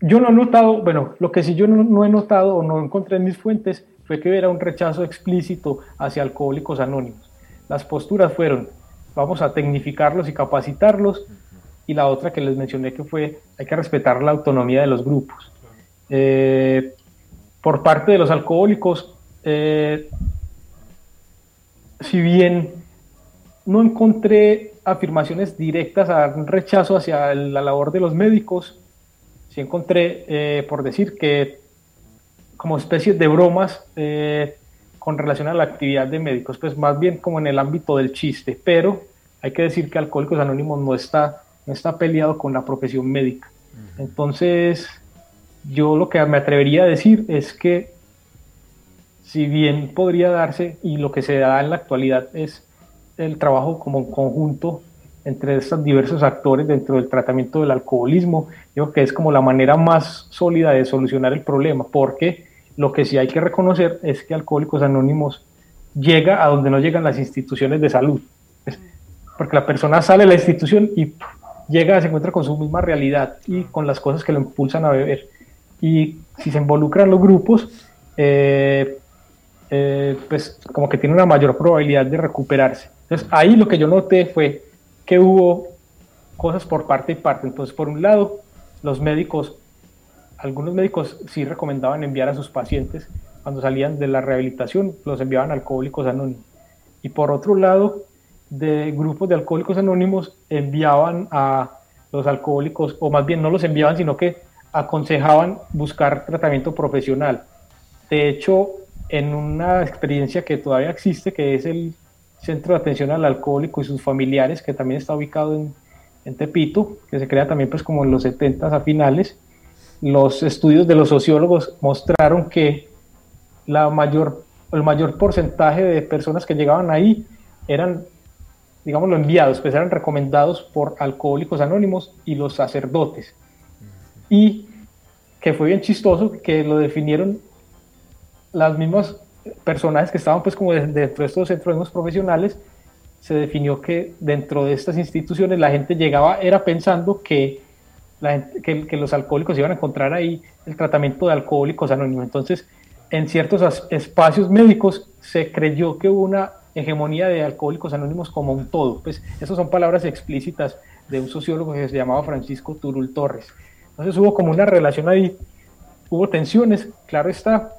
Speaker 5: yo no he notado, bueno, lo que sí yo no, he notado o no encontré en mis fuentes fue que hubiera un rechazo explícito hacia alcohólicos anónimos. Las posturas fueron, vamos a tecnificarlos y capacitarlos, y la otra que les mencioné que fue, hay que respetar la autonomía de los grupos. Eh, por parte de los alcohólicos, eh, si bien no encontré afirmaciones directas a un rechazo hacia la labor de los médicos, sí encontré, eh, por decir que como especies de bromas, con relación a la actividad de médicos, pues más bien como en el ámbito del chiste, pero hay que decir que Alcohólicos Anónimos no está, no está peleado con la profesión médica. Entonces, yo lo que me atrevería a decir es que si bien podría darse, y lo que se da en la actualidad es el trabajo como conjunto entre estos diversos actores dentro del tratamiento del alcoholismo, yo creo que es como la manera más sólida de solucionar el problema, porque lo que sí hay que reconocer es que Alcohólicos Anónimos llega a donde no llegan las instituciones de salud. Porque la persona sale de la institución y llega, se encuentra con su misma realidad y con las cosas que lo impulsan a beber. Y si se involucran los grupos, eh, eh, pues como que tiene una mayor probabilidad de recuperarse. Entonces ahí lo que yo noté fue que hubo cosas por parte y parte. Entonces por un lado, los médicos algunos médicos sí recomendaban enviar a sus pacientes cuando salían de la rehabilitación, los enviaban a alcohólicos anónimos. Y por otro lado, de grupos de alcohólicos anónimos enviaban a los alcohólicos, o más bien no los enviaban, sino que aconsejaban buscar tratamiento profesional. De hecho, en una experiencia que todavía existe, que es el Centro de Atención al Alcohólico y sus familiares, que también está ubicado en, en Tepito, que se crea también pues como en los 70 a finales, los estudios de los sociólogos mostraron que la mayor, el mayor porcentaje de personas que llegaban ahí eran, digamos, los enviados, pues eran recomendados por alcohólicos anónimos y los sacerdotes. Y que fue bien chistoso que lo definieron las mismas personajes que estaban pues como dentro de estos centros profesionales, se definió que dentro de estas instituciones la gente llegaba, era pensando que que, los alcohólicos iban a encontrar ahí el tratamiento de alcohólicos anónimos. Entonces, en ciertos espacios médicos se creyó que hubo una hegemonía de alcohólicos anónimos como un todo. Pues esas son palabras explícitas de un sociólogo que se llamaba Francisco Turul Torres. Entonces hubo como una relación ahí, hubo tensiones, claro está,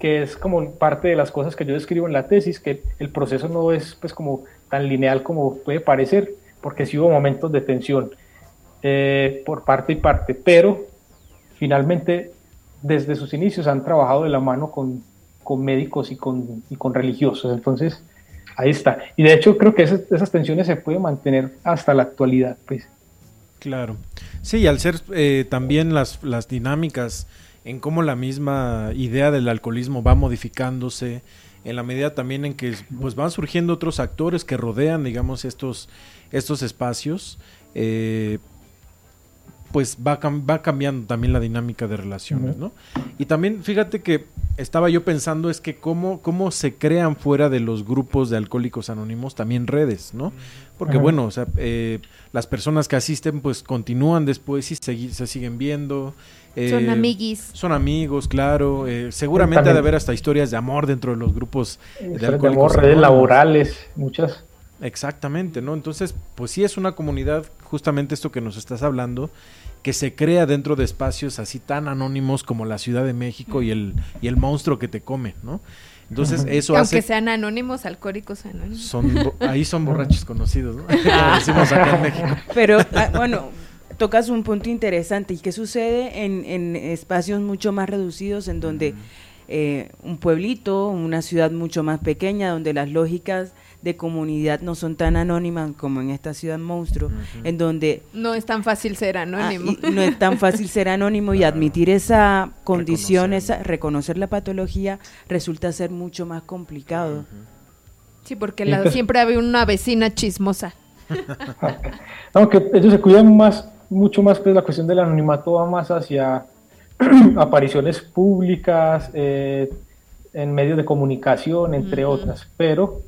Speaker 5: que es como parte de las cosas que yo describo en la tesis, que el proceso no es pues como tan lineal como puede parecer, porque sí hubo momentos de tensión. Eh, por parte y parte, pero finalmente desde sus inicios han trabajado de la mano con, con médicos y con, y con, religiosos. Entonces, ahí está. Y de hecho creo que esas, tensiones se pueden mantener hasta la actualidad. Pues.
Speaker 4: Claro. Sí, al ser eh, también las, las dinámicas en cómo la misma idea del alcoholismo va modificándose, en la medida también en que pues van surgiendo otros actores que rodean, digamos, estos, estos espacios. Eh, pues va, va cambiando también la dinámica de relaciones, ¿no? Y también, fíjate que estaba yo pensando es que cómo, cómo se crean fuera de los grupos de alcohólicos anónimos también redes, ¿no? Porque bueno, o sea, eh, las personas que asisten pues continúan después y se, se siguen viendo.
Speaker 1: son eh, amiguis.
Speaker 4: Son amigos, claro. Eh, seguramente ha de haber hasta historias de amor dentro de los grupos de alcohólicos.
Speaker 5: redes laborales, muchas.
Speaker 4: Exactamente, ¿no? Entonces, pues sí es una comunidad, justamente esto que nos estás hablando, que se crea dentro de espacios así tan anónimos como la Ciudad de México y el, y el monstruo que te come, ¿no? Entonces eso
Speaker 1: Aunque sean anónimos, alcohólicos anónimos.
Speaker 4: Son, ahí son [laughs] borrachos conocidos, ¿no? [laughs] decimos acá en México.
Speaker 3: Pero, ah, bueno, tocas un punto interesante. ¿Y qué sucede en, en espacios mucho más reducidos en donde eh, un pueblito, una ciudad mucho más pequeña, donde las lógicas de comunidad no son tan anónimas como en esta ciudad monstruo, en donde...
Speaker 1: No es tan fácil ser ah, anónimo.
Speaker 3: no es tan fácil ser anónimo y admitir esa condición, reconocer. esa, reconocer la patología, resulta ser mucho más complicado.
Speaker 1: Sí, porque la, siempre hay una vecina chismosa. [laughs]
Speaker 5: Aunque ellos se cuidan más, mucho más, pues la cuestión del anonimato va más hacia [clears throat] apariciones públicas, eh, en medios de comunicación, entre otras, pero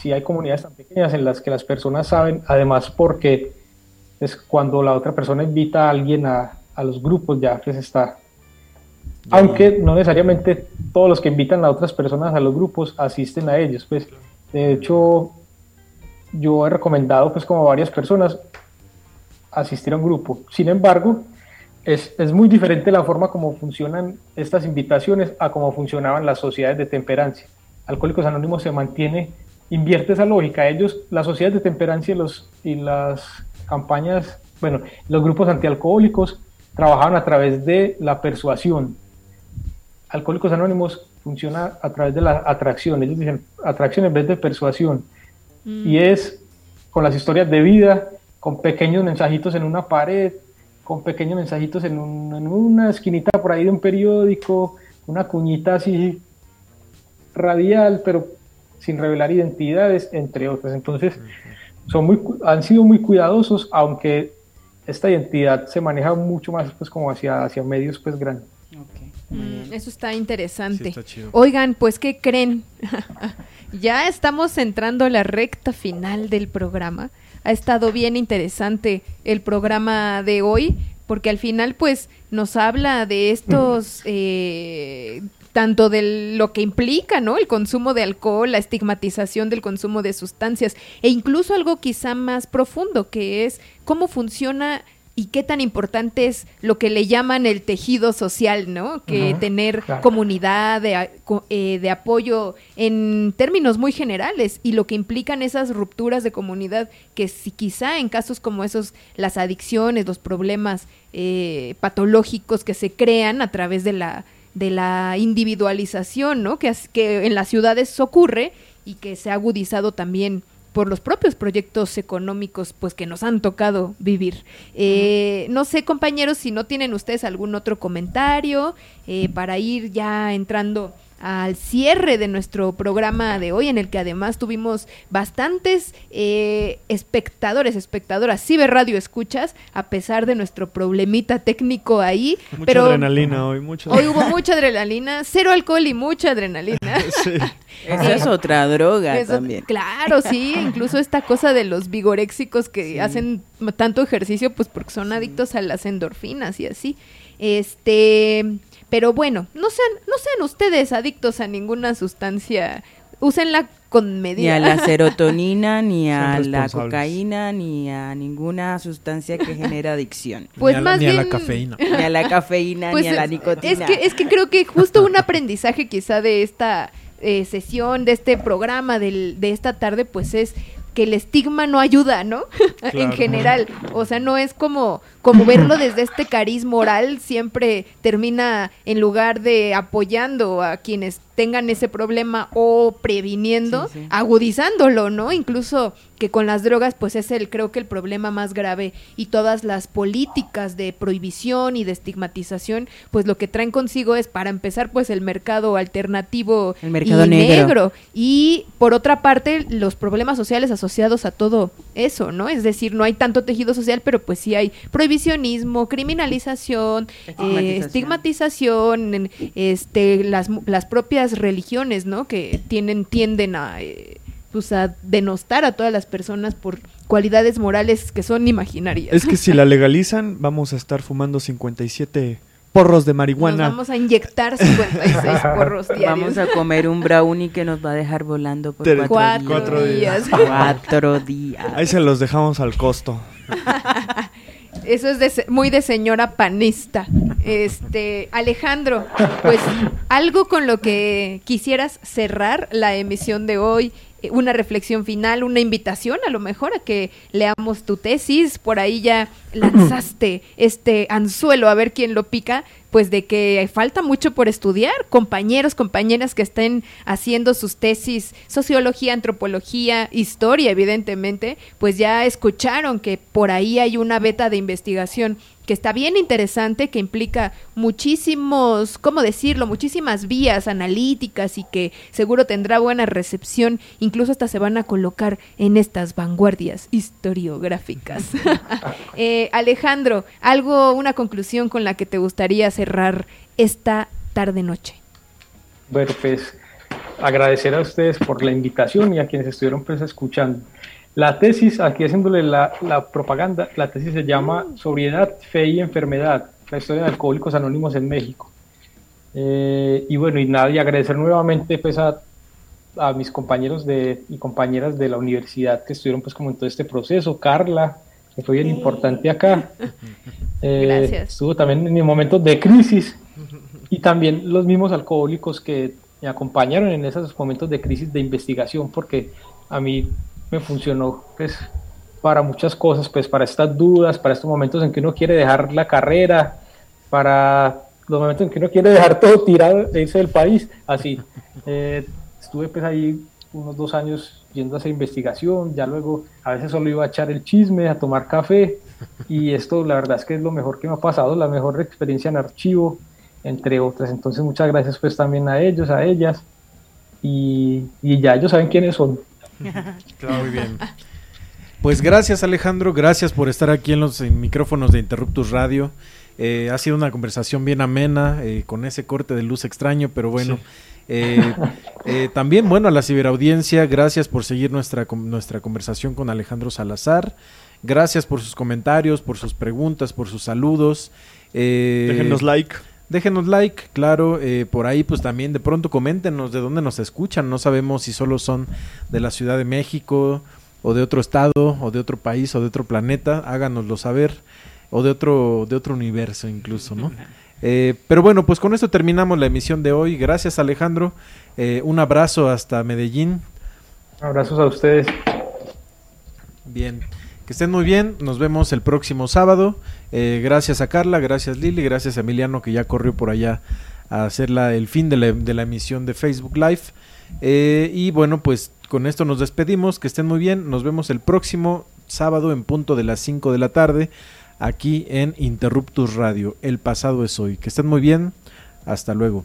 Speaker 5: si hay comunidades tan pequeñas en las que las personas saben, además porque es cuando la otra persona invita a alguien a, a los grupos ya pues está. Aunque no necesariamente todos los que invitan a otras personas a los grupos asisten a ellos, pues de hecho yo he recomendado pues como a varias personas asistir a un grupo. Sin embargo, es, es, muy diferente la forma como funcionan estas invitaciones a cómo funcionaban las sociedades de temperancia. Alcohólicos Anónimos se mantiene invierte esa lógica. Ellos, las sociedades de temperancia y, los, y las campañas, bueno, los grupos antialcohólicos trabajaban a través de la persuasión. Alcohólicos Anónimos funciona a través de la atracción. Ellos dicen atracción en vez de persuasión. Mm. Y es con las historias de vida, con pequeños mensajitos en una pared, con pequeños mensajitos en, en una esquinita por ahí de un periódico, una cuñita así radial, pero sin revelar identidades, entre otras. Entonces, son muy, han sido muy cuidadosos, aunque esta identidad se maneja mucho más pues como hacia, hacia medios pues grandes.
Speaker 1: Mm, eso está interesante. Oigan, pues ¿qué creen? [laughs] ya estamos entrando a la recta final del programa. Ha estado bien interesante el programa de hoy, porque al final pues nos habla de estos [laughs] eh, tanto de lo que implica, ¿no? El consumo de alcohol, la estigmatización del consumo de sustancias e incluso algo quizá más profundo que es cómo funciona y qué tan importante es lo que le llaman el tejido social, ¿no? Que tener comunidad de, eh, de, apoyo en términos muy generales y lo que implican esas rupturas de comunidad que si quizá en casos como esos las adicciones, los problemas eh, patológicos que se crean a través de la de la individualización, ¿no? Que, que en las ciudades ocurre y que se ha agudizado también por los propios proyectos económicos pues que nos han tocado vivir. Eh, no sé, compañeros, si no tienen ustedes algún otro comentario eh, para ir ya entrando al cierre de nuestro programa de hoy, en el que además tuvimos bastantes eh, espectadores, espectadoras, ciberradio escuchas, a pesar de nuestro problemita técnico ahí.
Speaker 2: Mucha
Speaker 1: pero
Speaker 2: adrenalina hoy, mucha
Speaker 1: Hoy hubo mucha adrenalina, cero alcohol y mucha adrenalina. [laughs]
Speaker 3: sí. [laughs] Esa es otra droga también.
Speaker 1: Claro, sí, incluso esta cosa de los vigoréxicos que hacen tanto ejercicio, pues porque son adictos a las endorfinas y así. Este, pero bueno, no sean, no sean ustedes adictos a ninguna sustancia. Úsenla con medida.
Speaker 3: Ni a la [laughs] serotonina, ni a la cocaína, ni a ninguna sustancia que genera adicción. [laughs]
Speaker 1: Pues
Speaker 4: ni a,
Speaker 1: más
Speaker 4: ni
Speaker 1: bien...
Speaker 4: a la cafeína. [laughs]
Speaker 3: Ni a la cafeína,
Speaker 1: pues
Speaker 3: ni a la nicotina.
Speaker 1: Es que, es que creo que justo un aprendizaje quizá de esta eh, sesión, de este programa, del, de esta tarde, pues es que el estigma no ayuda, ¿no? [laughs] en general. O sea, no es como, como verlo desde este cariz moral, siempre termina en lugar de apoyando a quienes tengan ese problema o previniendo, agudizándolo, ¿no? Incluso que con las drogas pues es el creo que el problema más grave y todas las políticas de prohibición y de estigmatización pues lo que traen consigo es para empezar pues el mercado alternativo
Speaker 3: el mercado
Speaker 1: negro. y por otra parte los problemas sociales asociados a todo eso, ¿no? Es decir, no hay tanto tejido social, pero pues sí hay prohibicionismo, criminalización, estigmatización, eh, este las, las propias religiones, ¿no? Que tienen tienden a eh, pues a denostar a todas las personas por cualidades morales que son imaginarias.
Speaker 2: Es que si la legalizan, vamos a estar fumando 57 porros de marihuana.
Speaker 1: Nos vamos a inyectar 56 [laughs] porros diarios.
Speaker 3: Vamos a comer un brownie que nos va a dejar volando por
Speaker 1: cuatro, días.
Speaker 3: Cuatro días.
Speaker 2: Ahí se los dejamos al costo. [laughs]
Speaker 1: Eso es de, muy de señora panista. Este, Alejandro, pues algo con lo que quisieras cerrar la emisión de hoy eh, una reflexión final, una invitación a lo mejor a que leamos tu tesis, por ahí ya lanzaste este anzuelo a ver quién lo pica, pues de que falta mucho por estudiar, compañeros, compañeras que estén haciendo sus tesis, sociología, antropología, historia, evidentemente, pues ya escucharon que por ahí hay una beta de investigación que está bien interesante, que implica muchísimos, ¿cómo decirlo? Muchísimas vías analíticas y que seguro tendrá buena recepción, incluso hasta se van a colocar en estas vanguardias historiográficas. [laughs] Eh, Alejandro, algo, una conclusión con la que te gustaría cerrar esta tarde-noche.
Speaker 5: Bueno, pues agradecer a ustedes por la invitación y a quienes estuvieron pues escuchando. La tesis, aquí haciéndole la, propaganda, la tesis se llama Sobriedad, Fe y Enfermedad, la historia de Alcohólicos Anónimos en México. Eh, y bueno, y nada, y agradecer nuevamente pues a, mis compañeros de, y compañeras de la universidad que estuvieron pues como en todo este proceso, Carla, que fue bien importante acá. [laughs]
Speaker 1: Eh, Gracias.
Speaker 5: Estuvo también en mi momento de crisis y también los mismos alcohólicos que me acompañaron en esos momentos de crisis de investigación, porque a mí me funcionó pues para muchas cosas, pues para estas dudas, para estos momentos en que uno quiere dejar la carrera, para los momentos en que uno quiere dejar todo tirado de irse del país, así. [laughs] Eh, estuve pues ahí unos dos años yendo a investigación, ya luego a veces solo iba a echar el chisme, a tomar café, y esto la verdad es que es lo mejor que me ha pasado, la mejor experiencia en archivo, entre otras. Entonces muchas gracias pues también a ellos, a ellas, y, y ya ellos saben quiénes son. [laughs]
Speaker 4: muy bien. Pues gracias Alejandro, gracias por estar aquí en los micrófonos de Interruptus Radio. Eh, ha sido una conversación bien amena, eh, con ese corte de luz extraño, pero bueno. Eh, también, bueno, a la ciberaudiencia, gracias por seguir nuestra, nuestra conversación con Alejandro Salazar. Gracias por sus comentarios, por sus preguntas, por sus saludos.
Speaker 2: Déjenos like.
Speaker 4: Déjenos like, claro, eh, por ahí pues también de pronto coméntenos de dónde nos escuchan, no sabemos si solo son de la Ciudad de México o de otro estado o de otro país o de otro planeta, háganoslo saber o de otro, de otro universo incluso, ¿no? Eh, pero bueno, pues con esto terminamos la emisión de hoy. Gracias Alejandro, eh, un abrazo hasta Medellín.
Speaker 5: Abrazos a ustedes.
Speaker 4: Bien. Que estén muy bien, nos vemos el próximo sábado. Eh, gracias a Carla, gracias Lili, gracias a Emiliano que ya corrió por allá a hacer el fin de la, emisión de Facebook Live. Eh, y bueno, pues con esto nos despedimos, que estén muy bien, nos vemos el próximo sábado en punto de las 5 de la tarde aquí en Interruptus Radio. El pasado es hoy. Que estén muy bien, hasta luego.